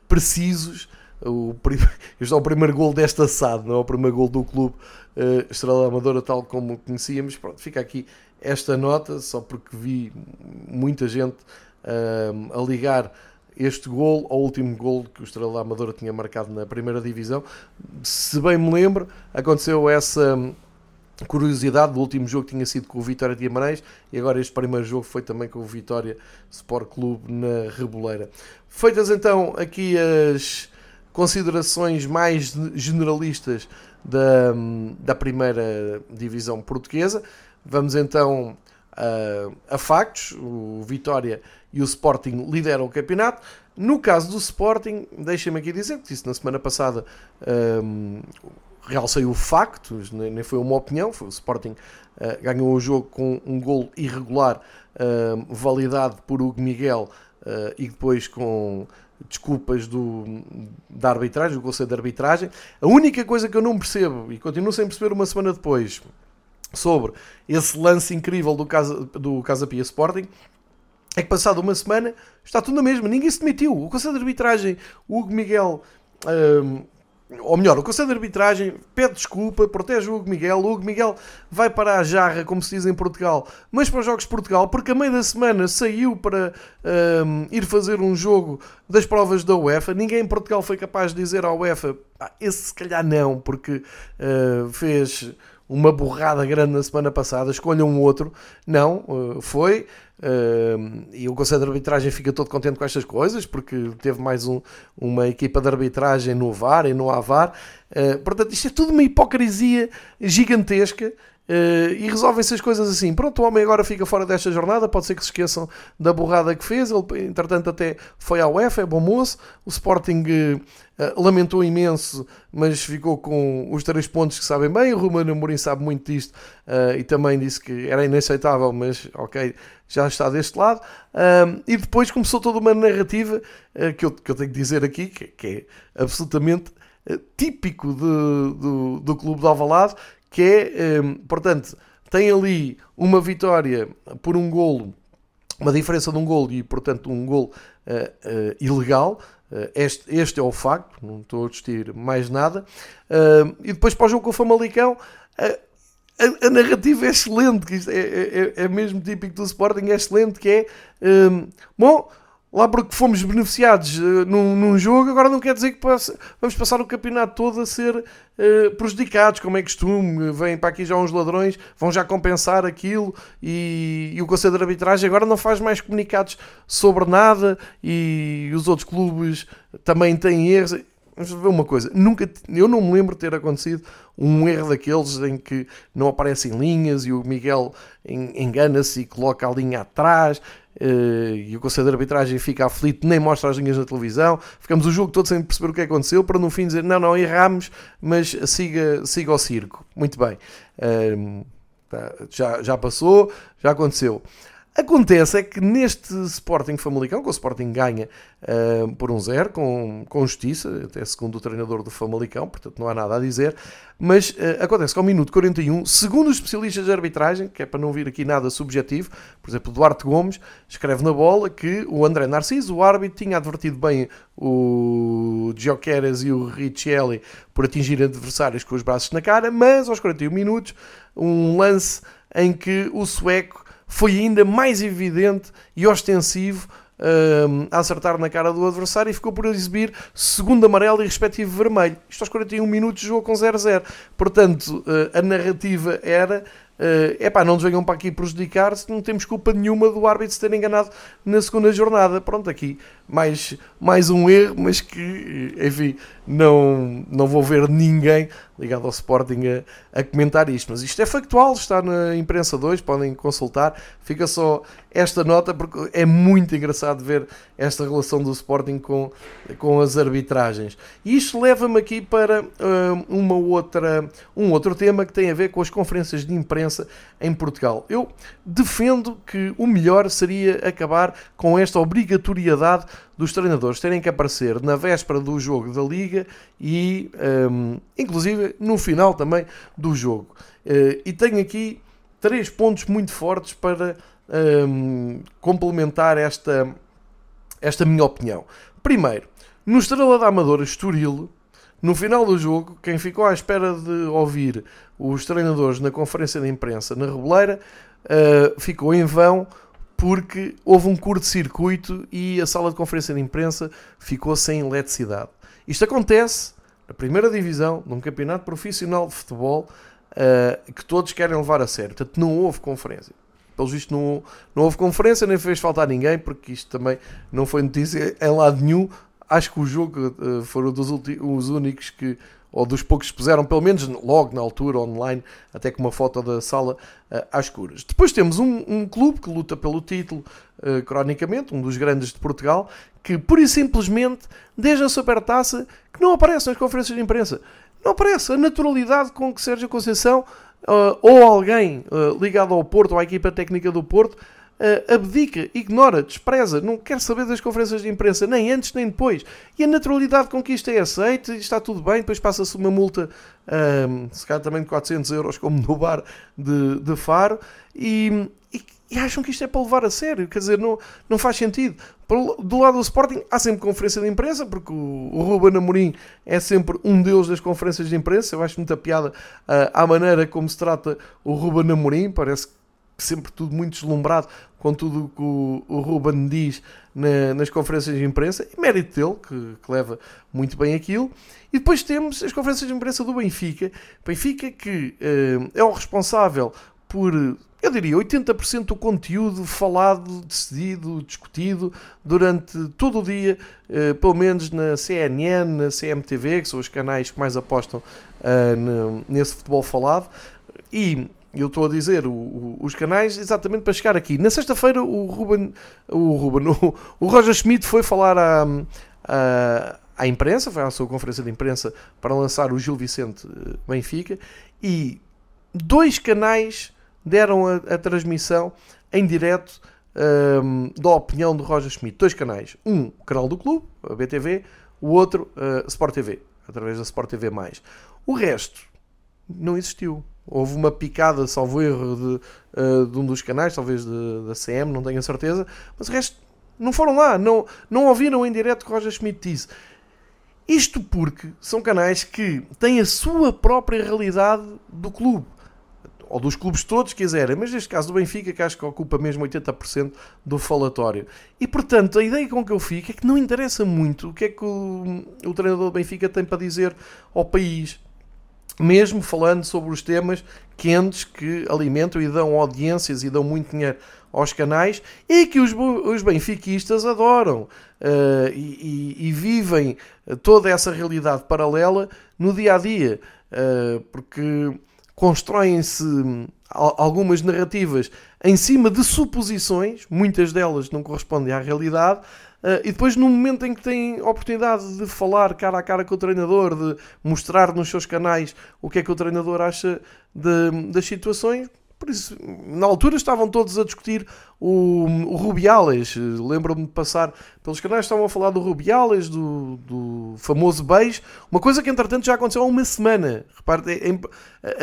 precisos, o, *laughs* este é o primeiro gol deste assado, não é o primeiro gol do clube uh, Estrela Amadora, tal como conhecíamos. Pronto, fica aqui esta nota, só porque vi muita gente uh, a ligar este gol ao último gol que o Estrela Amadora tinha marcado na primeira divisão. Se bem me lembro, aconteceu essa curiosidade do último jogo tinha sido com o Vitória de Guimarães e agora este primeiro jogo foi também com o Vitória Sport Clube na Reboleira. Feitas então aqui as considerações mais generalistas da, da primeira divisão portuguesa, vamos então a, a factos. O Vitória e o Sporting lideram o campeonato. No caso do Sporting, deixem-me aqui dizer que disse na semana passada um, realcei o facto, nem foi uma opinião, foi o Sporting uh, ganhou o jogo com um gol irregular uh, validado por Hugo Miguel uh, e depois com desculpas do, da arbitragem, do Conselho de Arbitragem. A única coisa que eu não percebo, e continuo sem perceber uma semana depois, sobre esse lance incrível do Casa, do Casa Pia Sporting, é que passado uma semana está tudo na mesma, ninguém se demitiu. O Conselho de Arbitragem, o Hugo Miguel ou melhor, o Conselho de Arbitragem pede desculpa, protege o Hugo Miguel. O Hugo Miguel vai para a jarra, como se diz em Portugal, mas para os Jogos de Portugal, porque a meio da semana saiu para um, ir fazer um jogo das provas da UEFA. Ninguém em Portugal foi capaz de dizer à UEFA, ah, esse se calhar não, porque uh, fez uma borrada grande na semana passada, escolha um outro. Não, uh, foi. Uh, e o Conselho de Arbitragem fica todo contente com estas coisas, porque teve mais um, uma equipa de arbitragem no VAR e no AVAR. Uh, portanto, isto é tudo uma hipocrisia gigantesca. Uh, e resolvem-se as coisas assim. Pronto, o homem agora fica fora desta jornada. Pode ser que se esqueçam da borrada que fez. Ele, entretanto, até foi à UEFA, é bom moço. O Sporting uh, lamentou imenso, mas ficou com os três pontos que sabem bem. O Romano Amorim sabe muito disto uh, e também disse que era inaceitável, mas ok, já está deste lado. e depois começou toda uma narrativa que eu, que, eu, tenho que dizer aqui, que, que é absolutamente típico do, do clube de Alvalade, que é, um, portanto, tem ali uma vitória por um golo, uma diferença de um golo e, portanto, um golo uh, uh, ilegal. Uh, este, este, é o facto, não estou a discutir mais nada. e depois para o jogo com o Famalicão, a, a, narrativa é excelente, que isto é, é, é, mesmo típico do Sporting, é excelente, que é, um, bom, lá porque fomos beneficiados uh, num, num, jogo, agora não quer dizer que passe, vamos passar o campeonato todo a ser uh, prejudicados, como é costume. Vêm para aqui já uns ladrões, vão já compensar aquilo e, e, o Conselho de Arbitragem agora não faz mais comunicados sobre nada e os outros clubes também têm erros. Vamos ver uma coisa, nunca, eu não me lembro de ter acontecido um erro daqueles em que não aparecem linhas e o Miguel engana-se e coloca a linha atrás Uh, e o Conselho de Arbitragem fica aflito, nem mostra as linhas na televisão. Ficamos o jogo todo sem perceber o que aconteceu, para no fim dizer: não, não, erramos, mas siga, siga o circo. Muito bem, uh, já, já passou, já aconteceu. Acontece é que neste Sporting Famalicão, que o Sporting ganha uh, por um zero, com, com justiça, até segundo o treinador do Famalicão, portanto não há nada a dizer, mas uh, acontece que ao minuto 41, segundo os especialistas de arbitragem, que é para não vir aqui nada subjetivo, por exemplo, Duarte Gomes escreve na bola que o André Narciso, o árbitro, tinha advertido bem o Gioqueras e o Richelli por atingir adversários com os braços na cara, mas aos 41 minutos, um lance em que o sueco foi ainda mais evidente e ostensivo uh, a acertar na cara do adversário e ficou por exibir segundo amarelo e respectivo vermelho. Isto aos 41 minutos jogou com 0-0. Portanto, uh, a narrativa era é uh, não nos venham para aqui prejudicar se não temos culpa nenhuma do árbitro se ter enganado na segunda jornada. Pronto, aqui mais, mais um erro, mas que, enfim, não, não vou ver ninguém ligado ao Sporting a, a, comentar isto. Mas isto é factual, está na imprensa 2, podem consultar. Fica só esta nota, porque é muito engraçado ver esta relação do Sporting com, com as arbitragens. E isto leva-me aqui para uh, uma outra, um outro tema que tem a ver com as conferências de em Portugal. Eu defendo que o melhor seria acabar com esta obrigatoriedade dos treinadores terem que aparecer na véspera do jogo da Liga e, um, inclusive, no final também do jogo. Uh, e tenho aqui três pontos muito fortes para um, complementar esta, esta minha opinião. Primeiro, No Estrela da Amadora, Estoril, no final do jogo, quem ficou à espera de ouvir os treinadores na conferência de imprensa na Reboleira uh, ficou em vão porque houve um curto-circuito e a sala de conferência de imprensa ficou sem eletricidade. Isto acontece na primeira divisão, num campeonato profissional de futebol uh, que todos querem levar a sério. Portanto, não houve conferência. Pelo visto, não, não houve conferência, nem fez faltar ninguém, porque isto também não foi notícia em lado nenhum. Acho que o jogo uh, foram dos os únicos que ou dos poucos que puseram, pelo menos logo na altura, online, até com uma foto da sala uh, às curas. Depois temos um, um, clube que luta pelo título, uh, cronicamente, um dos grandes de Portugal, que pura e simplesmente, desde a supertaça, que não aparece nas conferências de imprensa. Não aparece a naturalidade com que Sérgio Conceição uh, ou alguém ligado ao Porto, ou à equipa técnica do Porto, uh, abdica, ignora, despreza, não quer saber das conferências de imprensa, nem antes nem depois. E a naturalidade com que isto é aceito, está tudo bem, depois passa-se uma multa, uh, se calhar também de 400 euros, como no bar de, de Faro, e, e, e, acham que isto é para levar a sério, quer dizer, não, não faz sentido. Do lado do Sporting há sempre conferência de imprensa, porque o, o Ruben Amorim é sempre um deus das conferências de imprensa. Eu acho muita piada uh, à maneira como se trata o Ruben Amorim, parece que sempre tudo muito deslumbrado com tudo o que o, Ruben diz na, nas conferências de imprensa, e mérito dele, que, que, leva muito bem aquilo. E depois temos as conferências de imprensa do Benfica, Benfica que uh, é o responsável por, eu diria, 80% do conteúdo falado, decidido, discutido durante todo o dia, uh, pelo menos na CNN, na CMTV, que são os canais que mais apostam uh, nesse futebol falado. E eu estou a dizer o, o, os canais exatamente para chegar aqui. Na sexta-feira o Ruben, o Ruben, *laughs* o, o Roger Schmidt foi falar à, à, à, imprensa, foi à sua conferência de imprensa para lançar o Gil Vicente eh, Benfica e dois canais deram a, a transmissão em direto um, ehm, da opinião do Roger Schmidt. Dois canais. Um, o canal do clube, a BTV, o outro, uh, Sport TV, através da Sport TV+. O resto não existiu. Houve uma picada, salvo erro, de, uh, de um dos canais, talvez de, da CM, não tenho a certeza, mas o resto não foram lá, não, não ouviram em direto que Roger Schmidt disse. Isto porque são canais que têm a sua própria realidade do clube. Ou dos clubes todos, quiserem, mas neste caso do Benfica, que acho que ocupa mesmo 80% do falatório. E portanto, a ideia com que eu fico é que não interessa muito o que é que o, o treinador do Benfica tem para dizer ao país mesmo falando sobre os temas quentes que alimentam e dão audiências e dão muito dinheiro aos canais e que os, os benfiquistas adoram uh, e, e, e, vivem toda essa realidade paralela no dia a dia, uh, porque constroem-se algumas narrativas em cima de suposições, muitas delas não correspondem à realidade, Uh, e depois, no momento em que tem oportunidade de falar cara a cara com o treinador, de mostrar nos seus canais o que é que o treinador acha de, das situações, por isso, na altura estavam todos a discutir o, o Rubiales. Lembro-me de passar pelos canais, estavam a falar do Rubiales, do, do famoso beijo. Uma coisa que, entretanto, já aconteceu há uma semana. Repare, em,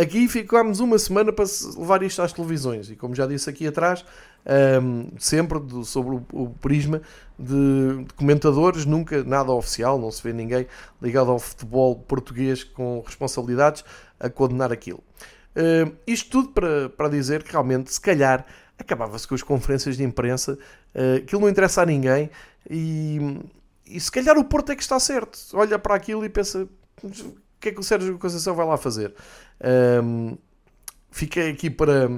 aqui ficámos uma semana para levar isto às televisões. E como já disse aqui atrás, um, sempre sobre o, o prisma de, de, comentadores, nunca nada oficial, não se vê ninguém ligado ao futebol português com responsabilidades a condenar aquilo. Uh, isto tudo para, para dizer que realmente, se calhar, acabava-se com as conferências de imprensa, uh, aquilo não interessa a ninguém e, e se calhar o Porto é que está certo. Olha para aquilo e pensa: o que é que o Sérgio Conceição vai lá fazer? Um, fiquei aqui para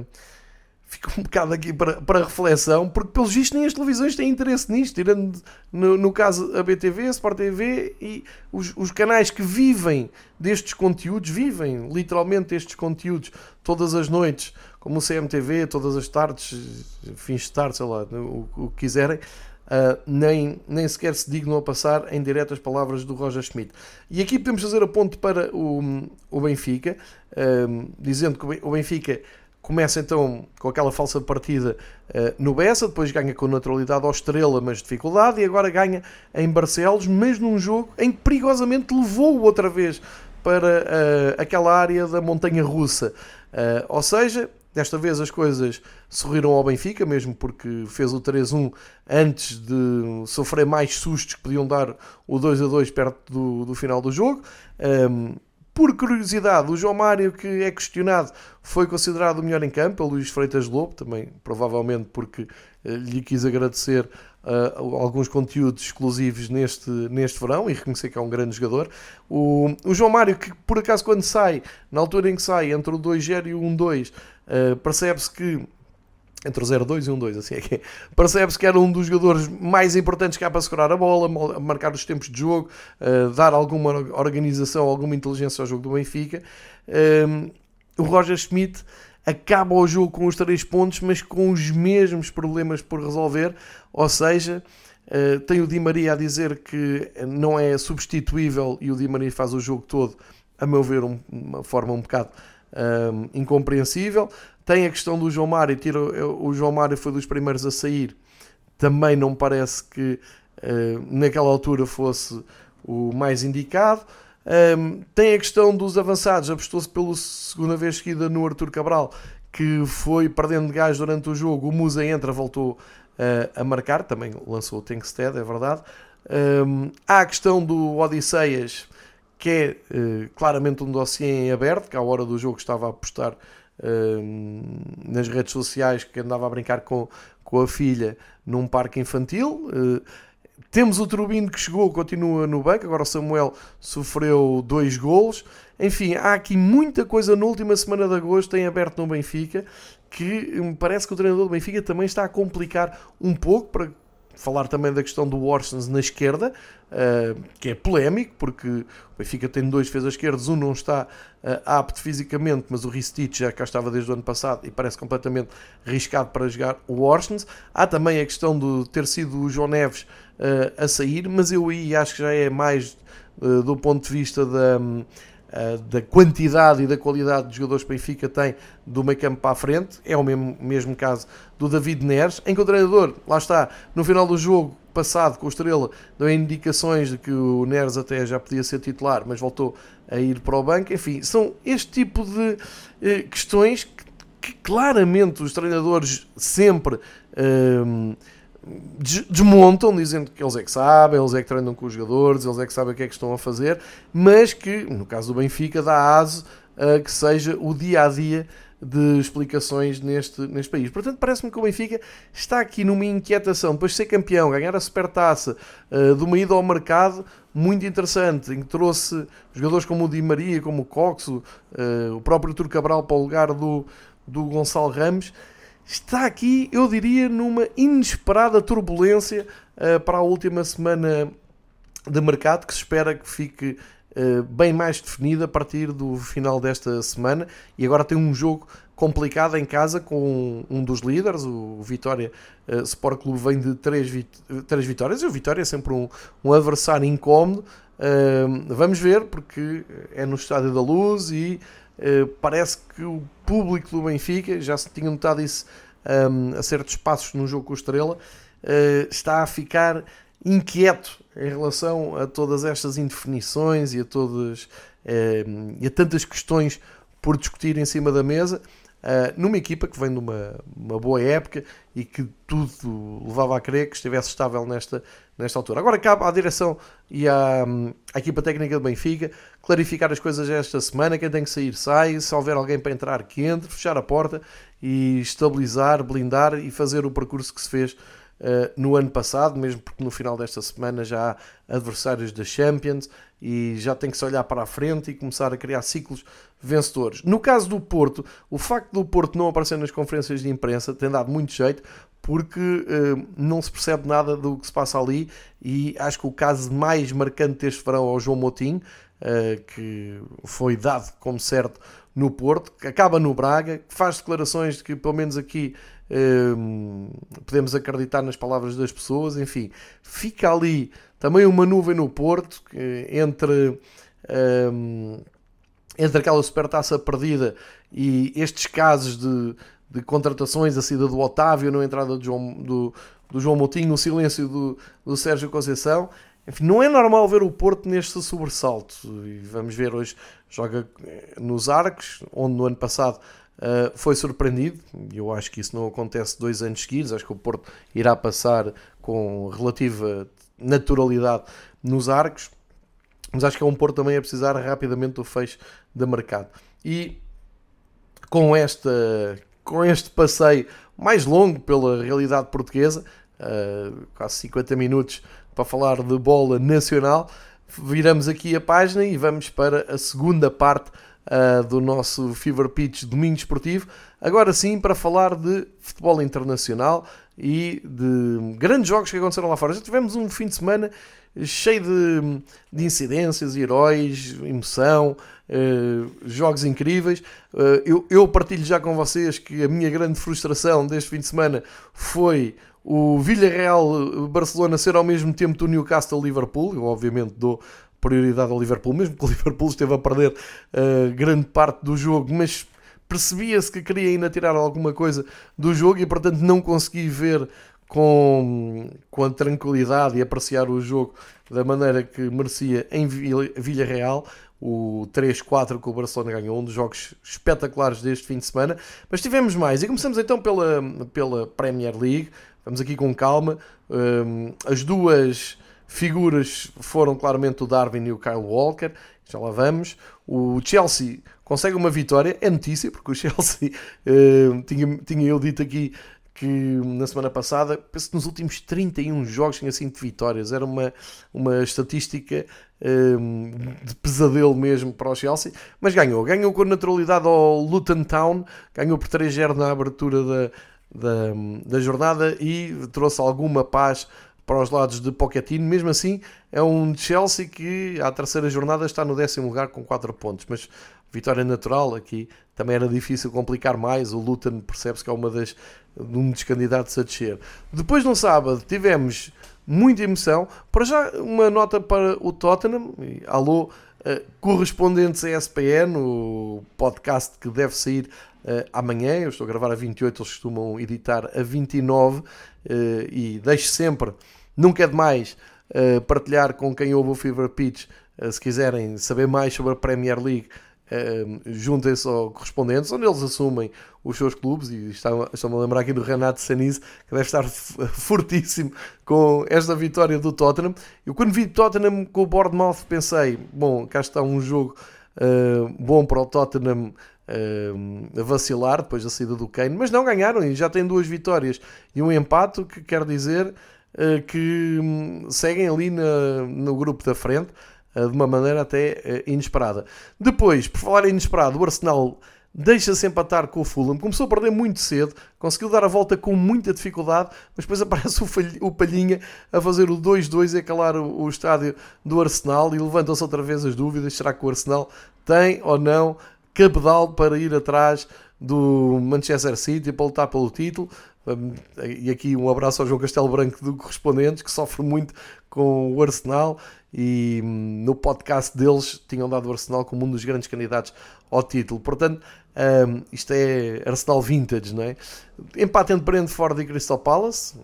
fica um bocado aqui para, para reflexão, porque pelos vistos nem as televisões têm interesse nisto, tirando no, no caso a BTV, a Sport TV e os, os canais que vivem destes conteúdos, vivem literalmente estes conteúdos todas as noites, como o CMTV, todas as tardes, fins de tarde, sei lá, o, o que quiserem. Uh, nem, nem sequer se dignam a passar em direto as palavras do Roger Schmidt. E aqui podemos fazer a ponto para o, o Benfica, uh, dizendo que o Benfica Começa então com aquela falsa partida uh, no Bessa, depois ganha com naturalidade ao Estrela, mas dificuldade, e agora ganha em Barcelos, mas num jogo em que perigosamente levou outra vez para uh, aquela área da montanha russa. Uh, ou seja, Desta vez as coisas sorriram ao Benfica, mesmo porque fez o 3-1 antes de sofrer mais sustos que podiam dar o 2-2 perto do, do final do jogo. Um, por curiosidade, o João Mário, que é questionado, foi considerado o melhor em campo, pelo Luís Freitas Lobo, também provavelmente porque eh, lhe quis agradecer uh, alguns conteúdos exclusivos neste, neste verão e reconhecer que é um grande jogador. O, o João Mário, que por acaso quando sai, na altura em que sai, entre o 2-0 e o 1-2, uh, percebe-se que entre o 0-2 e o 1-2, assim é que é. Percebe-se que era um dos jogadores mais importantes que há para segurar a bola, marcar os tempos de jogo, uh, dar alguma organização, alguma inteligência ao jogo do Benfica. Uh, o Roger Schmidt acaba o jogo com os três pontos, mas com os mesmos problemas por resolver, ou seja, uh, tem o Di Maria a dizer que não é substituível e o Di Maria faz o jogo todo, a meu ver, um, uma forma um bocado um, incompreensível. Tem a questão do João Mário, tira, o João Mário foi dos primeiros a sair, também não parece que uh, naquela altura fosse o mais indicado. Um, tem a questão dos avançados, apostou-se pela segunda vez seguida no Arthur Cabral, que foi perdendo de gás durante o jogo. O Musa entra, voltou uh, a marcar, também lançou o Tankstead, é verdade. Um, há a questão do Odisseias, que é uh, claramente um dossiê em aberto, que à hora do jogo estava a apostar uh, nas redes sociais que andava a brincar com, com a filha num parque infantil. Uh, temos o Turbino que chegou, continua no banco. Agora o Samuel sofreu dois golos. Enfim, há aqui muita coisa na última semana de agosto em aberto no Benfica que me parece que o treinador do Benfica também está a complicar um pouco para falar também da questão do Orsens na esquerda, uh, que é polémico, porque o Benfica tem dois defesas esquerdos, um não está uh, apto fisicamente, mas o Ristich já cá estava desde o ano passado e parece completamente riscado para jogar o Orsens. Há também a questão de ter sido o João Neves uh, a sair, mas eu aí acho que já é mais do ponto de vista da. Eh, da quantidade e da qualidade de jogadores que o Benfica tem do meio campo para a frente. É o mesmo, mesmo caso do David Neres, em que o treinador, lá está, no final do jogo passado com o Estrela, deu indicações de que o Neres até já podia ser titular, mas voltou a ir para o banco. Enfim, são este tipo de eh, questões que, que, claramente os treinadores sempre. Eh, desmontam, dizendo que eles é que sabem, eles é que treinam com os jogadores, eles é que sabem o que é que estão a fazer, mas que, no caso do Benfica, dá aso a que seja o dia a dia de explicações neste, neste país. Portanto, parece-me que o Benfica está aqui numa inquietação, depois de ser campeão, ganhar a supertaça, uh, de uma ida ao mercado muito interessante, em que trouxe jogadores como o Di Maria, como o Coxo, uh, o próprio Turco Cabral para o lugar do, do Gonçalo Ramos está aqui, eu diria, numa inesperada turbulência uh, para a última semana de mercado, que se espera que fique uh, bem mais definida a partir do final desta semana. E agora tem um jogo complicado em casa com um, dos líderes, o Vitória uh, Sport Clube vem de três, vit três vitórias, e o Vitória é sempre um, um adversário incómodo. Vamos ver, porque é no Estádio da Luz e parece que o público do Benfica, já se tinha notado isso um, a certos passos no jogo com o Estrela, uh, está a ficar inquieto em relação a todas estas indefinições e a todas uh, e a tantas questões por discutir em cima da mesa. Uh, numa equipa que vem de uma, uma boa época e que tudo levava a crer que estivesse estável nesta, nesta altura. Agora cabe à direção e à, à, equipa técnica do Benfica clarificar as coisas esta semana. Quem tem que sair, sai. Se houver alguém para entrar, que entre, fechar a porta e estabilizar, blindar e fazer o percurso que se fez Uh, no ano passado, mesmo porque no final desta semana já há adversários da Champions e já tem que se olhar para a frente e começar a criar ciclos vencedores. No caso do Porto, o facto do Porto não aparecer nas conferências de imprensa tem dado muito jeito porque uh, não se percebe nada do que se passa ali e acho que o caso mais marcante deste verão é o João Moutinho, uh, que foi dado como certo no Porto, que acaba no Braga, que faz declarações de que pelo menos aqui um, podemos acreditar nas palavras das pessoas, enfim, fica ali também uma nuvem no Porto entre, um, entre aquela supertaça perdida e estes casos de, de contratações, a saída do Otávio, a entrada do João, do, do João Moutinho, o silêncio do, do Sérgio Conceição. Enfim, não é normal ver o Porto neste sobressalto. E vamos ver hoje, joga nos Arcos, onde no ano passado uh, foi surpreendido. Eu acho que isso não acontece dois anos seguidos. Acho que o Porto irá passar com relativa naturalidade nos arcos. Mas acho que é um Porto também a precisar rapidamente do fecho de mercado. E com, esta, com este passeio mais longo pela realidade portuguesa, uh, quase 50 minutos para falar de bola nacional, viramos aqui a página e vamos para a segunda parte uh, do nosso Fever Pitch Domingo Esportivo. Agora sim, para falar de futebol internacional e de grandes jogos que aconteceram lá fora. Já tivemos um fim de semana cheio de, de incidências, heróis, emoção, uh, jogos incríveis. Uh, eu, eu partilho já com vocês que a minha grande frustração deste fim de semana foi o Villarreal-Barcelona ser ao mesmo tempo do Newcastle-Liverpool. Eu, obviamente, dou prioridade ao Liverpool, mesmo que o *laughs* Liverpool esteve a perder uh, grande parte do jogo, mas percebia-se que queria ainda tirar alguma coisa do jogo e, portanto, não consegui ver com, com a tranquilidade e apreciar o jogo da maneira que merecia em Vila Real. O 3-4 que o Barcelona ganhou, um dos jogos espetaculares deste fim de semana. Mas tivemos mais. E começamos então pela, pela Premier League. Vamos aqui com calma. Um, as duas figuras foram claramente o Darwin e o Kyle Walker, já lá vamos. O Chelsea consegue uma vitória, é notícia, porque o *laughs* Chelsea, uh, tinha, tinha eu dito aqui que na semana passada, penso que nos últimos 31 jogos tinha 5 vitórias, era uma, uma estatística um, de pesadelo mesmo para o Chelsea, mas ganhou, ganhou com naturalidade ao Luton Town, ganhou por 3-0 na abertura da, da, da jornada e trouxe alguma paz para os lados de Pochettino. Mesmo assim, é um Chelsea que à terceira jornada está no décimo lugar com 4 pontos, mas vitória natural aqui. Também era difícil complicar mais. O Luton percebe-se que é uma das, um dos candidatos a descer. Depois no sábado tivemos muita emoção. Para já, uma nota para o Tottenham. Alô, uh, correspondentes a ESPN, o podcast que deve sair uh, amanhã. Eu estou a gravar a 28, eles costumam editar a 29 uh, eh, e deixo sempre, nunca é demais, uh, partilhar com quem ouve o Fever Pitch. se quiserem saber mais sobre a Premier League, Juntem-se ao correspondentes, onde eles assumem os seus clubes. E estão-me a lembrar aqui do Renato Sanise, que deve estar *laughs* fortíssimo com esta vitória do Tottenham. Eu, quando vi Tottenham com o Bournemouth, pensei: bom, cá está um jogo uh, bom para o Tottenham vacilar depois da saída do Kane, mas não ganharam e já têm duas vitórias e um empate, que quer dizer uh, que um, seguem ali no grupo da frente de uma maneira até inesperada. Depois, por falar em inesperado, o Arsenal deixa-se empatar com o Fulham, começou a perder muito cedo, conseguiu dar a volta com muita dificuldade, mas depois *laughs* aparece o, Palhinha a fazer o 2-2 e a calar o, o estádio do Arsenal e levantam-se outra vez as dúvidas, será que o Arsenal tem ou não cabedal para ir atrás do Manchester City para lutar pelo título. E aqui um abraço ao João Castelo Branco do Correspondentes, que sofre muito com o Arsenal. E hum, no podcast deles tinham dado o Arsenal como um dos grandes candidatos ao título. Portanto, um, isto é Arsenal Vintage, não é? Empate entre Brentford e Crystal Palace.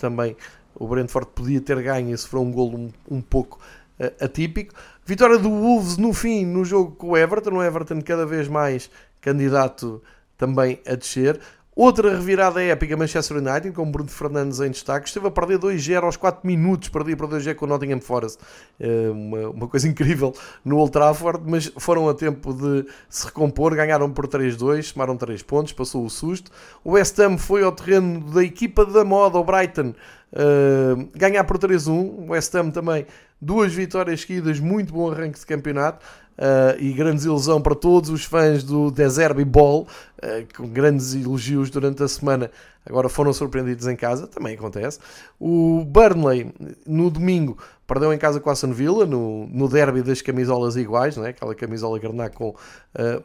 Também o Brentford podia ter ganho e sofreu um golo um, um pouco uh, atípico. Vitória do Wolves no fim no jogo com o Everton. O Everton cada vez mais candidato também a descer. Outra revirada épica, Manchester United, com Bruno Fernandes em destaque. Esteve a perder 2-0 aos 4 minutos, perdia para 2-0 com o Nottingham Forest. É uma, uma, coisa incrível no Old Trafford, mas foram a tempo de se recompor. Ganharam por 3-2, tomaram 3 pontos, passou o susto. O West Ham foi ao terreno da equipa da moda, o Brighton, uh, ganhar por 3-1. O West Ham também duas vitórias seguidas, muito bom arranque de campeonato. Uh, e grande ilusão para todos os fãs do Deserby Ball, uh, com grandes elogios durante a semana, agora foram surpreendidos em casa, também acontece. O Burnley, no domingo, perdeu em casa com a Aston Villa, no, no derby das camisolas iguais, não é? aquela camisola garná com uh,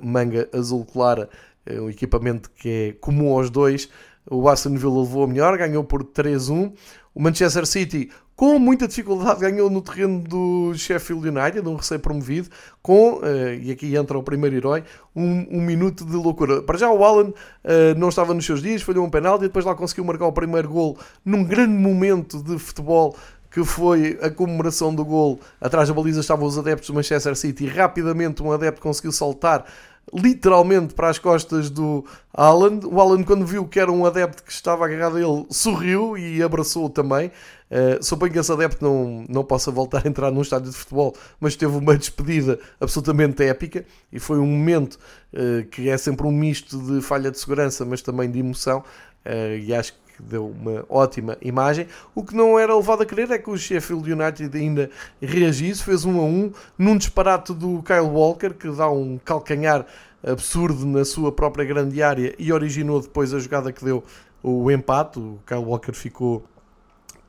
manga azul clara, um equipamento que é comum aos dois. O Aston Villa levou a melhor, ganhou por 3-1. O Manchester City com muita dificuldade ganhou no terreno do Sheffield United, um recém-promovido, com, uh, e aqui entra o primeiro herói, um, um, minuto de loucura. Para já o Alan uh, não estava nos seus dias, falhou um penalti e depois lá conseguiu marcar o primeiro gol num grande momento de futebol que foi a comemoração do gol. Atrás da baliza estavam os adeptos do Manchester City e rapidamente um adepto conseguiu saltar literalmente para as costas do Haaland. O Haaland, quando viu que era um adepto que estava agarrado a ele, sorriu e abraçou-o também. Uh, suponho que esse adepto não, não possa voltar a entrar num estádio de futebol, mas teve uma despedida absolutamente épica e foi um momento uh, que é sempre um misto de falha de segurança, mas também de emoção. Uh, e acho que deu uma ótima imagem. O que não era levado a crer é que o Sheffield United ainda reagisse, fez um a um num disparate do Kyle Walker, que dá um calcanhar absurdo na sua própria grande área e originou depois a jogada que deu o empate. O Kyle Walker ficou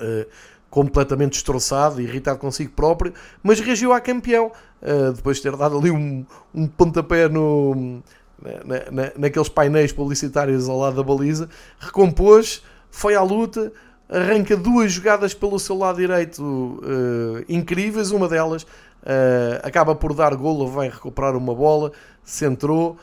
uh, completamente destroçado, irritado consigo próprio, mas reagiu à campeão, uh, depois de ter dado ali um, um pontapé no, na, na, naqueles painéis publicitários ao lado da baliza, recompôs, foi à luta, arranca duas jogadas pelo seu lado direito uh, incríveis, uma delas uh, acaba por dar golo, vai recuperar uma bola, centrou,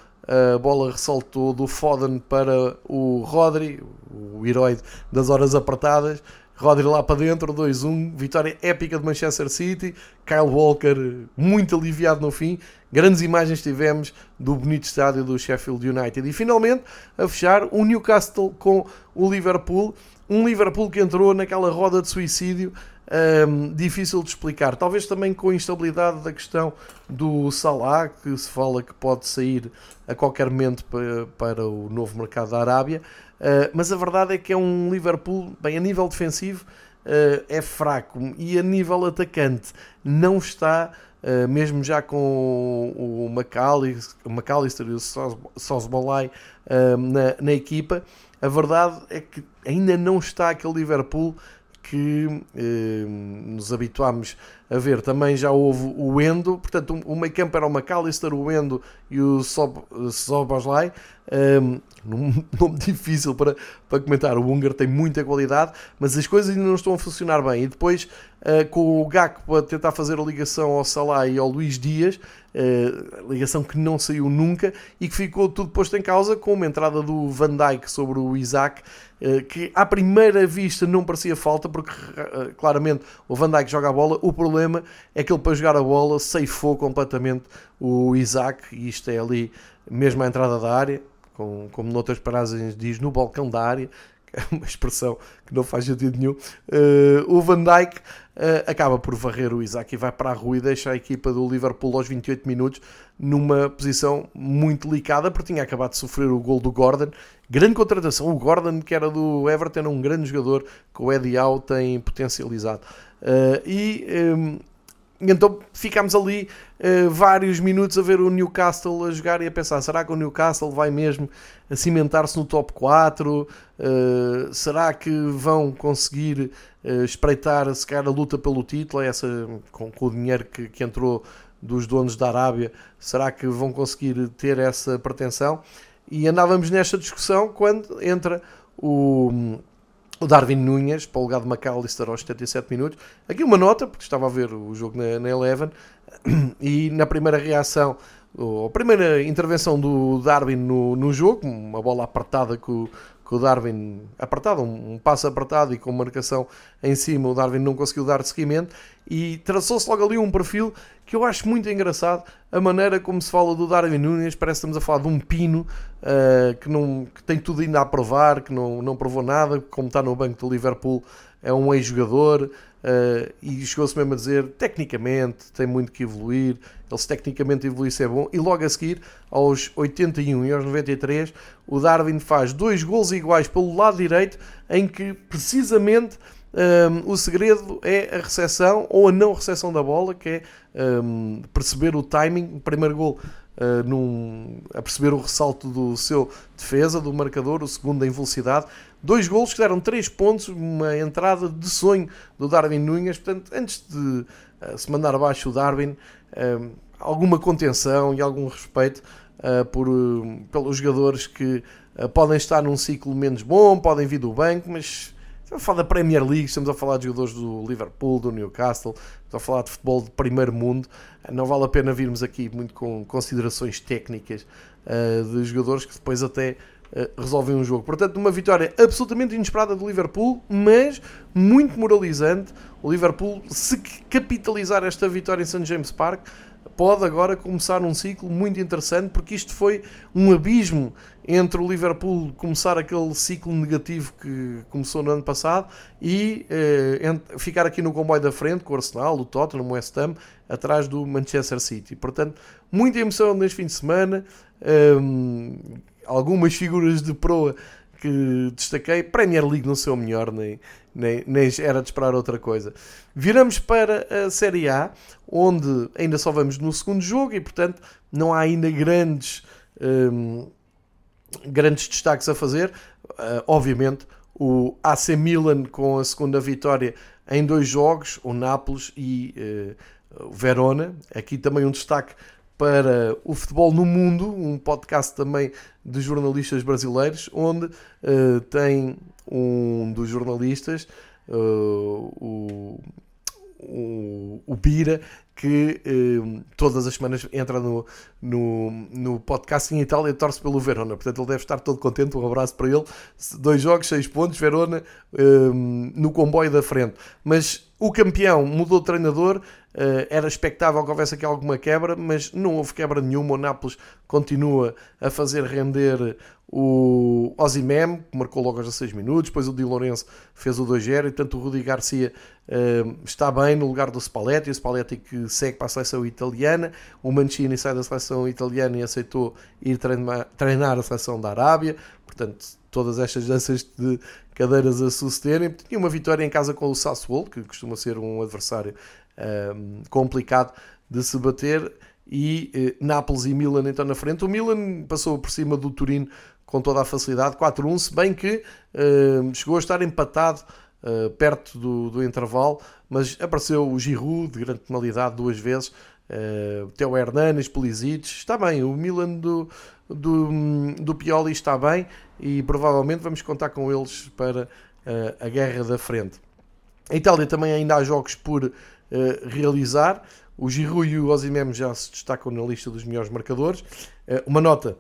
a bola ressaltou do Foden para o Rodri, o herói das horas apertadas, Rodri lá para dentro, 2-1, vitória épica de Manchester City, Kyle Walker muito aliviado no fim, grandes imagens tivemos do bonito estádio do Sheffield United. E finalmente, a fechar, o Newcastle com o Liverpool, um Liverpool que entrou naquela roda de suicídio um, difícil de explicar. Talvez também com a instabilidade da questão do Salah, que se fala que pode sair a qualquer momento para, para o novo mercado da Arábia. Uh, mas a verdade é que é um Liverpool, bem, a nível defensivo, uh, é fraco e a nível atacante não está. Uh, mesmo já com o McAllister, e o Sosbolai na, na equipa, a verdade é que ainda não está aquele Liverpool que eh, nos habituámos a ver. Também já houve o Endo, portanto, o meio campo era o McAllister, o Endo e o Soboslai. Um, um *laughs* nome difícil para, para comentar. O húngaro tem muita qualidade, mas as coisas ainda não estão a funcionar bem. E depois, uh, com o Gakpo a tentar fazer a ligação ao Salah e ao Luís Dias, uh, ligação que não saiu nunca e que ficou tudo posto em causa com uma entrada do Van Dijk sobre o Isaac, uh, que à primeira vista não parecia falta, porque claramente o Van Dijk joga a bola. O problema é que ele, para jogar a bola, ceifou completamente o Isaac, e isto é ali mesmo à entrada da área com, como noutras paragens diz, no balcão da área, *laughs* é uma expressão que não faz sentido nenhum, uh, o Van Dijk uh, acaba por varrer o Isaac e vai para a rua e deixa a equipa do Liverpool aos 28 minutos numa posição muito delicada, porque tinha acabado de sofrer o gol do Gordon. Grande contratação, o Gordon, que era do Everton, um grande jogador que o Eddie Howe tem potencializado. Uh, e um, então ficámos ali uh, vários minutos a ver o Newcastle a jogar e a pensar: será que o Newcastle vai mesmo cimentar-se no top 4? Uh, eh, será que vão conseguir uh, espreitar se calhar a luta pelo título? Essa, com, com o dinheiro que, que, entrou dos donos da Arábia, será que vão conseguir ter essa pretensão? E andávamos nesta discussão quando entra o o Darwin Nunes para o lugar de McAllister aos 77 minutos. Aqui uma nota, porque estava a ver o jogo na, na Eleven, *clears throat* e na primeira reação, a primeira intervenção do Darwin no, no jogo, uma bola apertada que o, que o Darwin, apertado, um, um passo apertado e com marcação em cima, o Darwin não conseguiu dar seguimento e traçou-se logo ali um perfil que eu acho muito engraçado, a maneira como se fala do Darwin Nunes, parece que estamos a falar de um pino uh, que, não, que tem tudo ainda a provar, que não, não provou nada, como está no banco do Liverpool, é um ex-jogador, uh, e chegou-se mesmo a dizer, tecnicamente, tem muito que evoluir, ele se tecnicamente evoluísse é bom, e logo a seguir, aos 81 e aos 93, o Darwin faz dois gols iguais pelo lado direito, em que precisamente um, o segredo é a recepção ou a não recepção da bola, que é um, perceber o timing, o primeiro gol uh, num, a perceber o ressalto do seu defesa, do marcador, o segundo em velocidade. Dois golos que deram três pontos, uma entrada de sonho do Darwin Nunes. Portanto, antes de uh, se mandar abaixo o Darwin, um, alguma contenção e algum respeito uh, por, pelos jogadores que podem estar num ciclo menos bom, podem vir do banco, mas Estamos a falar da Premier League, estamos a falar de jogadores do Liverpool, do Newcastle, estamos a falar de futebol de primeiro mundo. Não vale a pena virmos aqui muito com considerações técnicas uh, de jogadores que depois até uh, resolvem um jogo. Portanto, uma vitória absolutamente inesperada do Liverpool, mas muito moralizante. O Liverpool, se capitalizar esta vitória em St. James Park, pode agora começar um ciclo muito interessante, porque isto foi um abismo entre o Liverpool começar aquele ciclo negativo que começou no ano passado e eh, ficar aqui no comboio da frente com o Arsenal, o Tottenham, o West Ham, atrás do Manchester City. Portanto, muita emoção neste fim de semana, um, algumas figuras de proa que destaquei. Premier League não sei o melhor, nem, nem, nem era de esperar outra coisa. Viramos para a Série A, onde ainda só vamos no segundo jogo e, portanto, não há ainda grandes. Um, grandes destaques a fazer. Uh, obviamente, o AC Milan com a segunda vitória em dois jogos, o Nápoles e uh, o Verona. Aqui também um destaque para o Futebol no Mundo, um podcast também de jornalistas brasileiros, onde uh, tem um dos jornalistas, o, o, o Bira, que eh, todas as semanas entra no, no, no podcast em Itália e torce pelo Verona. Portanto, ele deve estar todo contente. Um abraço para ele. Dois jogos, seis pontos. Verona no comboio da frente. Mas o campeão mudou de treinador. Uh, era expectável que houvesse aqui alguma quebra, mas não houve quebra nenhuma. O Nápoles continua a fazer render o Ozimem, que marcou logo aos 16 minutos, depois o Di Lourenço fez o 2-0, e tanto o Rudi Garcia uh, está bem no lugar do Spalletti, o Spalletti que segue para a seleção italiana, o Mancini sai da seleção italiana e aceitou ir treinar, treinar a seleção da Arábia, portanto todas estas danças de cadeiras a sucederem, tinha uma vitória em casa com o Sassuolo, que costuma ser um adversário uh, complicado de se bater, e eh, Nápoles e Milan então na frente. O Milan passou por cima do Turino com toda a facilidade, 4-1, se bem que uh, chegou a estar empatado uh, perto do, do, intervalo, mas apareceu o Giroud de grande penalidade duas vezes, uh, Teo Hernanes, Pulisic, está bem, o Milan do, do, do Pioli está bem e provavelmente vamos contar com eles para uh, a guerra da frente. A Itália também ainda há jogos por realizar, o Giroud e o Osimhen já se destacam na lista dos melhores marcadores. uma nota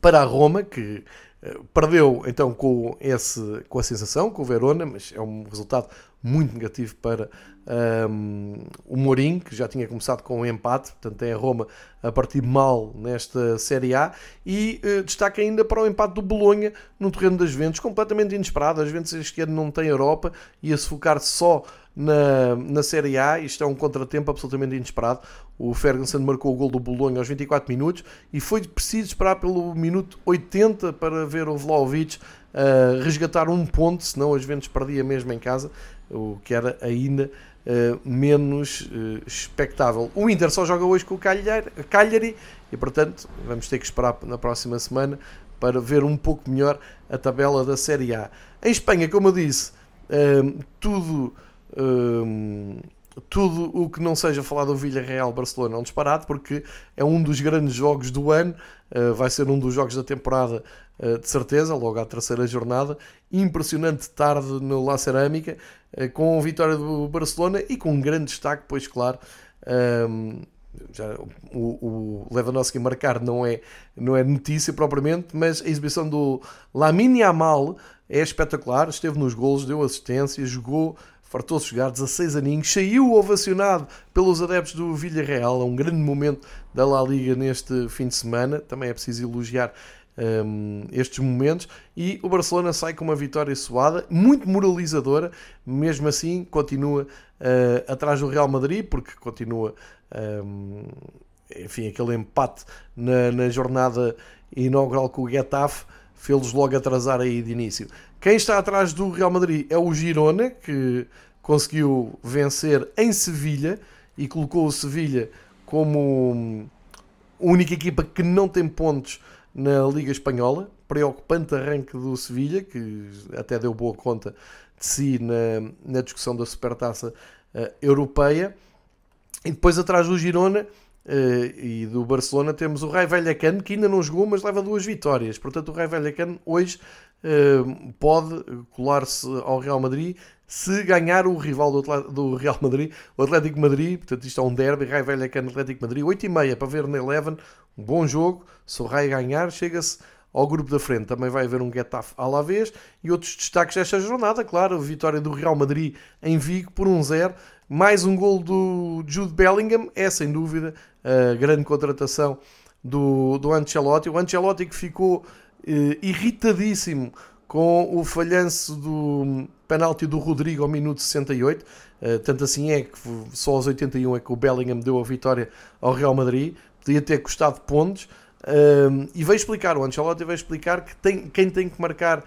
para a Roma, que eh, perdeu então com, esse, com a sensação, com o Verona, mas é um resultado muito negativo para um, ehm, o Mourinho, que já tinha começado com um empate, portanto é a Roma a partir mal nesta Série A, e uh, destaca ainda para o empate do Bolonha no terreno das Juventus, completamente inesperado, as Juventus este ano não tem Europa, ia se focar só na, na Série A. Isto é um contratempo absolutamente inesperado. O Ferguson marcou o gol do Bolonha aos 24 minutos e foi preciso esperar pelo minuto 80 para ver o Vlaovic uh, resgatar um ponto, senão as Juventus perdia mesmo em casa, o que era ainda uh, menos uh, expectável. O Inter só joga hoje com o Cagliari e, portanto, vamos ter que esperar na próxima semana para ver um pouco melhor a tabela da Série A. Em Espanha, como eu disse, tudo Tudo o que não seja falar do Villarreal-Barcelona é um disparate, porque é um dos grandes jogos do ano, uh, vai ser um dos jogos da temporada uh, de certeza, logo à terceira jornada. Impressionante tarde no La Cerâmica, uh, com a vitória do Barcelona e com um grande destaque, pois claro. Um, já, o, o Lewandowski marcar não é, não é notícia propriamente, mas a exibição do Lamine Yamal é espetacular, esteve nos golos, deu assistência, jogou fartou-se jogar 16 aninhos, saiu ovacionado pelos adeptos do Villarreal, é um grande momento da La Liga neste fim de semana, também é preciso elogiar um, estes momentos, e o Barcelona sai com uma vitória suada, muito moralizadora, mesmo assim continua uh, atrás do Real Madrid, porque continua, um, enfim, aquele empate na, na jornada inaugural com o Getafe, fê-los logo atrasar aí de início. Quem está atrás do Real Madrid é o Girona, que conseguiu vencer em Sevilha e colocou o Sevilha como a única equipa que não tem pontos na Liga Espanhola. Preocupante arranque do Sevilha, que até deu boa conta de si na, na discussão da Supertaça uh, Europeia. E depois atrás do Girona e do Barcelona temos o Rai Vallecano, que ainda não jogou, mas leva duas vitórias. Portanto, o Rai Vallecano hoje uh, pode colar-se ao Real Madrid se ganhar o rival do, Real Madrid, o Atlético Madrid. Portanto, isto é um derby, Rai Vallecano Atlético Madrid, 8 e meia para ver na Eleven. Um bom jogo. Se o Rai ganhar, chega-se ao grupo da frente. Também vai haver um Getafe à la vez. E outros destaques desta jornada, claro, a vitória do Real Madrid em Vigo por 1-0 Mais um gol do Jude Bellingham, é sem dúvida a grande contratação do, do Ancelotti. O Ancelotti que ficou eh, irritadíssimo com o falhanço do penalti do Rodrigo ao minuto 68. Uh, eh, tanto assim é que só aos 81 é que o Bellingham deu a vitória ao Real Madrid. Podia ter custado pontos. Uh, e veio explicar, o Ancelotti veio explicar que tem, quem tem que marcar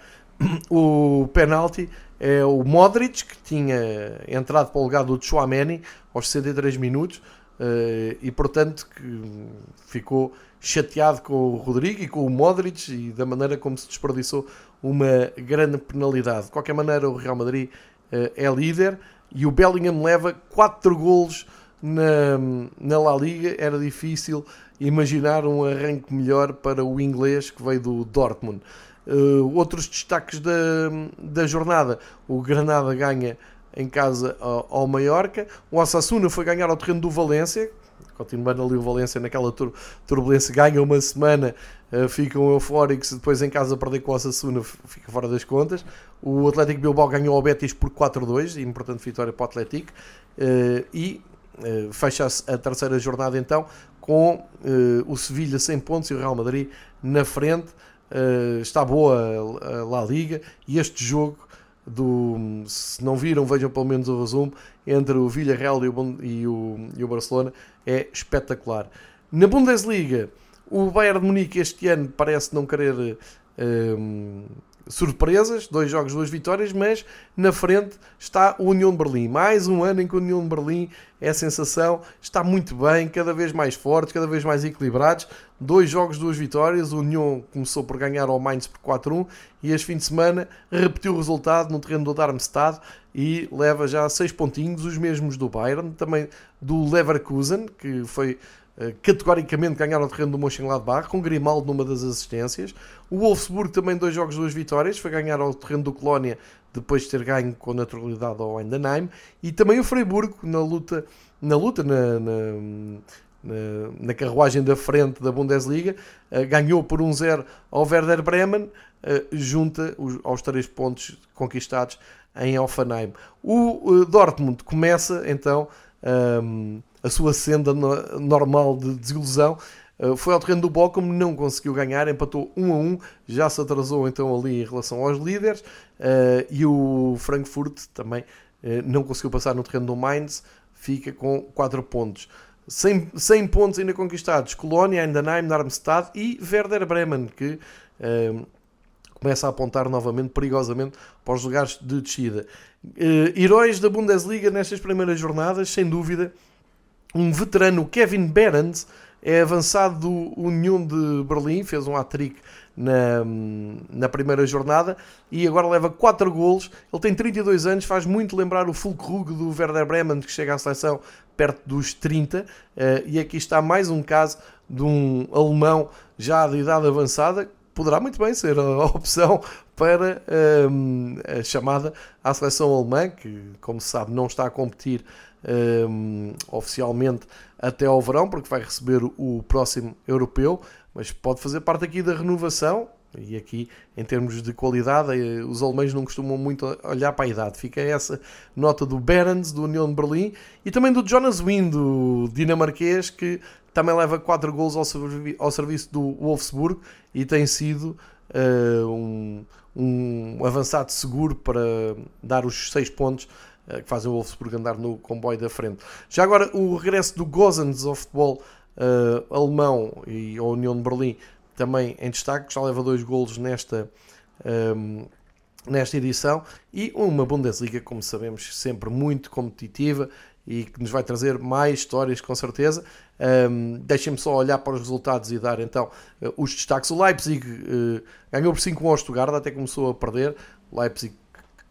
o penalti é o Modric, que tinha entrado para o lugar do Chouameni aos 63 minutos. Uh, e portanto que ficou chateado com o Rodrigo e com o Modric e da maneira como se desperdiçou uma grande penalidade. De qualquer maneira, o Real Madrid uh, é líder e o Bellingham leva 4 golos na, na La Liga. Era difícil imaginar um arranque melhor para o inglês que veio do Dortmund. Uh, outros destaques da, da jornada: o Granada ganha em casa ao, ao Mallorca, o Osasuna foi ganhar ao terreno do Valência, continuando ali o Valência naquela tur turbulência, ganha uma semana, uh, ficam eufóricos, depois em casa perder com o Osasuna fica fora das contas. O Atlético Bilbao ganhou ao Betis por 4-2, importante vitória para o Atlético, uh, e uh, fecha-se a terceira jornada então com o Sevilha 100 pontos e o Real Madrid na frente. está boa a La Liga e este jogo do se não viram, vejam pelo menos o resumo entre o Villarreal e o, e o, e o Barcelona é espetacular. Na Bundesliga, o Bayern de Munique este ano parece não querer um, surpresas, dois jogos, duas vitórias, mas na frente está o União de Berlim. Mais um ano em que o União de Berlim é a sensação, está muito bem, cada vez mais fortes, cada vez mais equilibrados. Dois jogos, duas vitórias. O União começou por ganhar ao Mainz por 4-1 e este fim de semana repetiu o resultado no terreno do Darmstadt e leva já seis pontinhos, os mesmos do Bayern, também do Leverkusen, que foi categoricamente ganhar o terreno do Mönchengladbach, com Grimaldo numa das assistências. O Wolfsburg também dois jogos, duas vitórias, foi ganhar ao terreno do Colónia depois de ter ganho com naturalidade ao Endenheim. E também o Freiburgo na luta, na, luta na, na, na, carruagem da frente da Bundesliga, uh, ganhou por 1-0 um ao Werder Bremen, uh, junta os, aos três pontos conquistados em Offenheim. O Dortmund começa então um, a sua senda no, normal de desilusão. Uh, foi ao terreno do Bochum, não conseguiu ganhar, empatou 1 a 1, já se atrasou então ali em relação aos líderes. Uh, e o Frankfurt também uh, não conseguiu passar no terreno do Mainz, fica com 4 pontos. 100, 100 pontos ainda conquistados: Colónia, Endenheim, Darmstadt e Werder Bremen, que começa a apontar novamente, perigosamente, para os lugares de descida. Heróis da Bundesliga nestas primeiras jornadas, sem dúvida, um veterano, Kevin Behrens, é avançado do União de Berlim, fez um hat-trick na, na primeira jornada e agora leva 4 golos. Ele tem 32 anos, faz muito lembrar o Fulkrug do Werder Bremen, que chega à seleção perto dos 30. Uh, eh, e aqui está mais um caso de um alemão já de idade avançada, poderá muito bem ser a opção para um, a chamada à seleção alemã, que, como se sabe, não está a competir um, oficialmente até ao verão, porque vai receber o próximo europeu, mas pode fazer parte aqui da renovação. E aqui, em termos de qualidade, eh, os alemães não costumam muito olhar para a idade. Fica essa nota do Berens, do União de Berlim, e também do Jonas Wind, do dinamarquês, que também leva 4 gols ao, servi ao serviço do Wolfsburg e tem sido uh, um, um, avançado seguro para dar os 6 pontos que fazem o Wolfsburg andar no comboio da frente. Já agora, o regresso do Gozens ao futebol uh, alemão e a União de Berlim também em destaque, já leva dois golos nesta. Um, nesta edição e uma Bundesliga, como sabemos, sempre muito competitiva e que nos vai trazer mais histórias com certeza. Um, Deixem-me só olhar para os resultados e dar então uh, os destaques. O Leipzig uh, ganhou por 5 ao Stuttgart, até começou a perder. Leipzig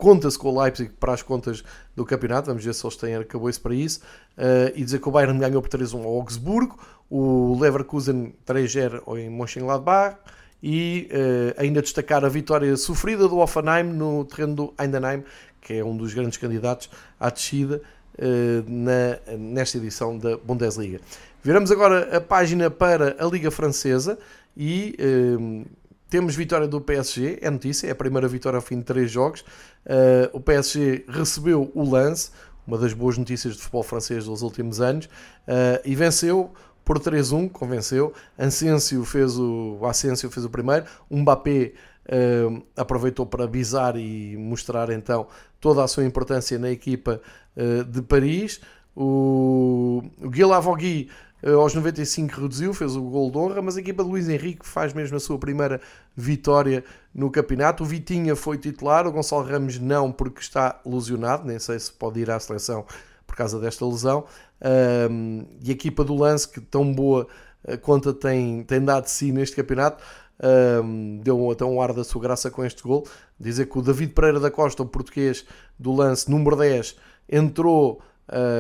conta-se com o Leipzig para as contas do campeonato. Vamos ver se eles têm arcabouço para isso. Uh, e dizer que o Bayern ganhou por 3-1 ao Augsburgo. O Leverkusen 3-0 em Mönchengladbach. E uh, ainda destacar a vitória sofrida do Offenheim no terreno do Eindenheim, que é um dos grandes candidatos à descida uh, na, nesta edição da Bundesliga. Viramos agora a página para a Liga Francesa e uh, temos vitória do PSG, é notícia, é a primeira vitória ao fim de três jogos. Uh, o PSG recebeu o lance, uma das boas notícias do futebol francês dos últimos anos, uh, e venceu por 3-1, convenceu. Asensio fez o, Asensio fez o primeiro, Mbappé uh, aproveitou para avisar e mostrar então toda a sua importância na equipa uh, de Paris. O, o uh, aos 95 reduziu, fez o gol de honra, mas a equipa de Luís Henrique faz mesmo a sua primeira vitória no campeonato. O Vitinha foi titular, o Gonçalo Ramos não, porque está lesionado, nem sei se pode ir à seleção por causa desta lesão. Um, e a equipa do Lance, que tão boa uh, conta tem, tem dado de si neste campeonato, um, deu até um ar da sua graça com este gol. Dizer que o David Pereira da Costa, o português do lance número 10, entrou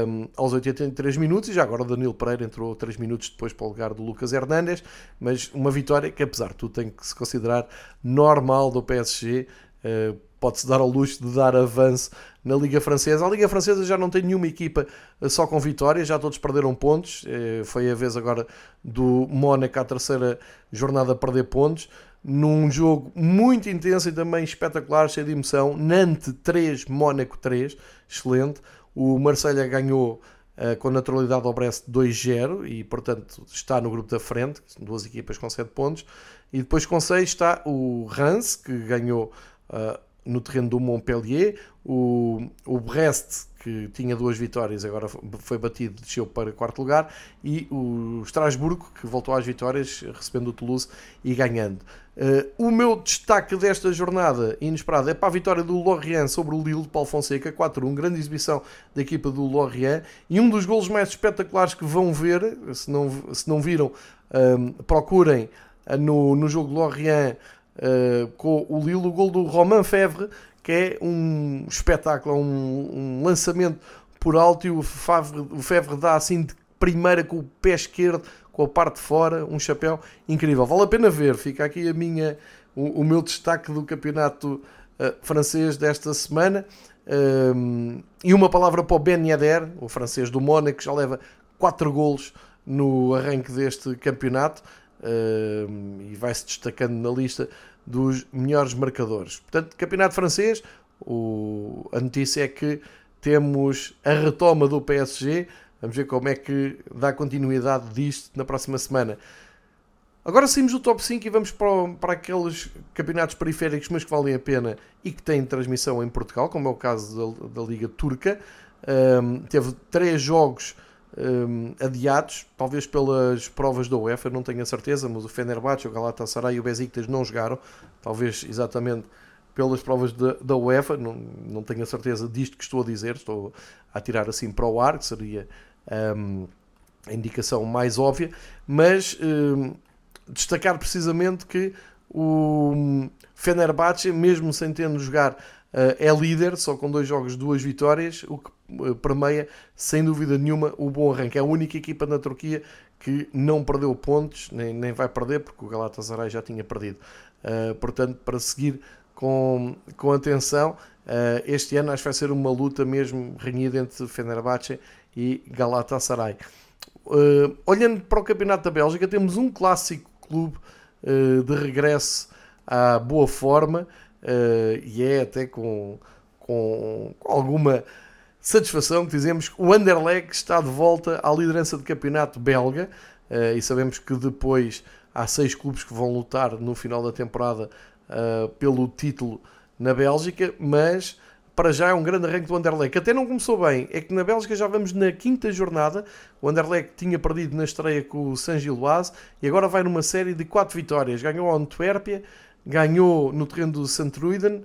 um, aos 83 minutos e já agora o Danilo Pereira entrou 3 minutos depois para o lugar do Lucas Hernandes. Mas uma vitória que, apesar de tudo, tem que se considerar normal do PSG. Uh, pode-se dar ao luxo de dar avanço na Liga Francesa. A Liga Francesa já não tem nenhuma equipa eh, só com vitórias, já todos perderam pontos. Eh, foi a vez agora do Mónaco à terceira jornada a perder pontos. Num jogo muito intenso e também espetacular, cheio de emoção. Nantes 3, Mónaco 3, excelente. O Marselha ganhou uh, com naturalidade ao Brest 2-0 e, portanto, está no grupo da frente, duas equipas com 7 pontos. E depois com 6 está o Reims, que ganhou uh, no terreno do Montpellier. O, o Brest, que tinha duas vitórias, agora foi batido, desceu para quarto lugar. E o Estrasburgo, que voltou às vitórias, recebendo o Toulouse e ganhando. Uh, o meu destaque desta jornada inesperada é para a vitória do Lorient sobre o Lille de Paulo Fonseca, 4-1, grande exibição da equipa do Lorient e um dos golos mais espetaculares que vão ver, se não, se não viram, um, eh, procurem no, no jogo Lorient uh, com o Lille, o gol do Romain Fevre, que é um espetáculo, um, um lançamento por alto e o Fevre, o Fevre dá assim de primeira com o pé esquerdo, com a parte de fora, um chapéu incrível. Vale a pena ver, fica aqui a minha, o, o meu destaque do campeonato uh, francês desta semana. Um, e uma palavra para o Ben Yedder, o francês do Mónaco, que já leva 4 golos no arranque deste campeonato uh, e vai-se destacando na lista dos melhores marcadores. Portanto, campeonato francês, o, a notícia é que temos a retoma do PSG. Vamos ver como é que dá continuidade disto na próxima semana. Agora saímos do top 5 e vamos para, para aqueles campeonatos periféricos, mas que valem a pena e que têm transmissão em Portugal, como é o caso da, da Liga Turca. Um, teve três jogos um, adiados, talvez pelas provas da UEFA, não tenho a certeza, mas o Fenerbahçe, o Galatasaray e o Besiktas não jogaram, talvez exatamente pelas provas de, da UEFA, não, não tenho a certeza disto que estou a dizer, estou a tirar assim para o ar, que seria um, a indicação mais óbvia, mas um, destacar precisamente que o Fenerbahçe, mesmo sem tendo jogar eh, é líder, só com dois jogos, duas vitórias, o que permeia, sem dúvida nenhuma, o bom arranque. É a única equipa na Turquia que não perdeu pontos, nem, nem vai perder, porque o Galatasaray já tinha perdido. Uh, portanto, para seguir com, com atenção, uh, este ano acho que vai ser uma luta mesmo renhida entre Fenerbahçe e Galatasaray. Uh, olhando para o Campeonato da Bélgica, temos um clássico clube de regresso à boa forma e é até com, com, alguma satisfação que dizemos que o Anderlecht está de volta à liderança do campeonato belga uh, e sabemos que depois há seis clubes que vão lutar no final da temporada uh, pelo título na Bélgica, mas para já é um grande arranque do Anderlecht, até não começou bem. É que na Bélgica já vamos na quinta jornada. O Anderlecht tinha perdido na estreia com o Saint-Gilloise e agora vai numa série de quatro vitórias. Ganhou a Antuérpia, ganhou no terreno do Santruiden, eh,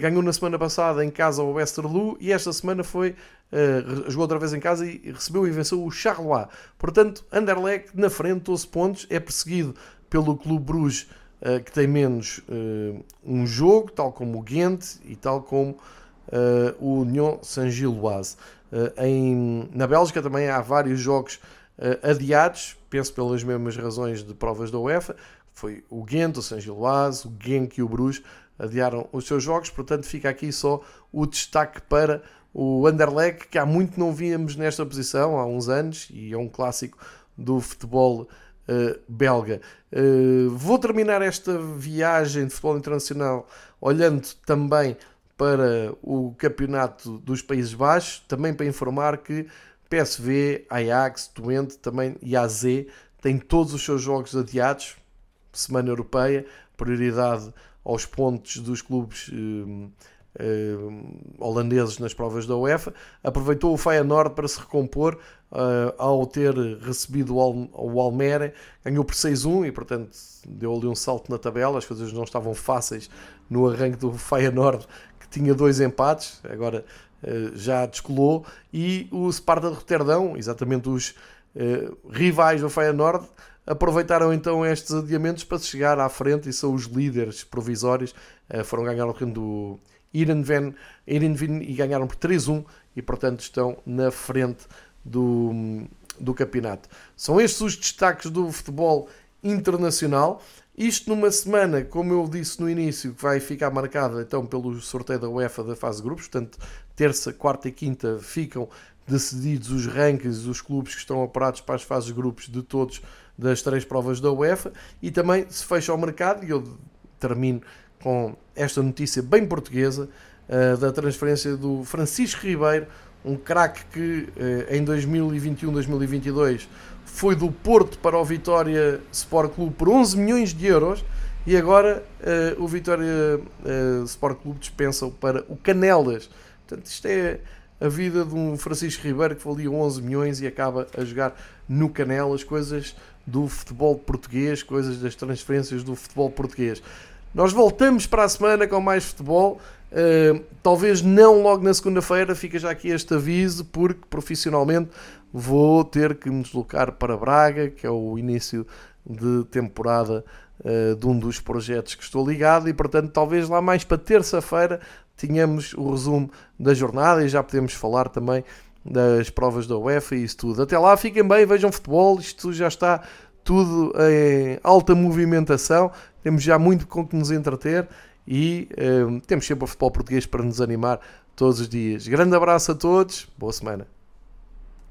ganhou na semana passada em casa o Westerlo e esta semana foi uh, jogou outra vez em casa e recebeu e venceu o Charleroi. Portanto, Anderlecht na frente, 12 pontos, é perseguido pelo Clube Bruges, uh, que tem menos uh, um jogo, tal como o Ghent e tal como o Union Saint-Gilloise. na Bélgica também há vários jogos adiados, penso pelas mesmas razões de provas da UEFA, foi o Ghent, o Saint-Gilloise, o Genk e o Bruges adiaram os seus jogos, portanto fica aqui só o destaque para o Anderlecht, que há muito não víamos nesta posição, há uns anos, e é um clássico do futebol uh, belga. Uh, vou terminar esta viagem de futebol internacional olhando também para o campeonato dos Países Baixos, também para informar que PSV, Ajax, Twente também e AZ têm todos os seus jogos adiados, semana europeia, prioridade aos pontos dos clubes eh, eh, holandeses nas provas da UEFA. Aproveitou o Feyenoord para se recompor uh, ao ter recebido o, Al o Almere, ganhou por 6-1 e, portanto, deu ali um salto na tabela. As coisas não estavam fáceis no arranque do Feyenoord, que tinha dois empates, agora uh, já descolou. E o Sparta de Roterdão, exatamente os uh, rivais do Feyenoord, aproveitaram então estes adiamentos para chegar à frente e são os líderes provisórios. foram ganhar o reino do Irenven, Irenven e ganharam por 3-1 e portanto estão na frente do, do campeonato. São estes os destaques do futebol internacional. Isto numa semana, como eu disse no início, que vai ficar marcada então pelo sorteio da UEFA da fase de grupos, portanto, terça, quarta e quinta ficam decididos os rankings dos clubes que estão operados para as fases de grupos de todos das três provas da UEFA e também se fecha o mercado e eu termino com esta notícia bem portuguesa uh, da transferência do Francisco Ribeiro, um craque que uh, em 2021-2022 foi do Porto para o Vitória Sport Clube por 11 milhões de euros e agora uh, o Vitória Sport Clube dispensa-o para o Canelas. Portanto, isto é a vida de um Francisco Ribeiro que valia 11 milhões e acaba a jogar no Canelas, coisas do futebol português, coisas das transferências do futebol português. Nós voltamos para a semana com mais futebol. Uh, talvez não logo na segunda-feira, fica já aqui este aviso, porque profissionalmente vou ter que me deslocar para Braga, que é o início de temporada uh, de um dos projetos que estou ligado, e portanto, talvez lá mais para terça-feira tenhamos o resumo da jornada e já podemos falar também das provas da UEFA e isso tudo. Até lá, fiquem bem, vejam futebol, isto já está tudo em alta movimentação, temos já muito com que nos entreter e uh, temos sempre o futebol português para nos animar todos os dias. Grande abraço a todos, boa semana.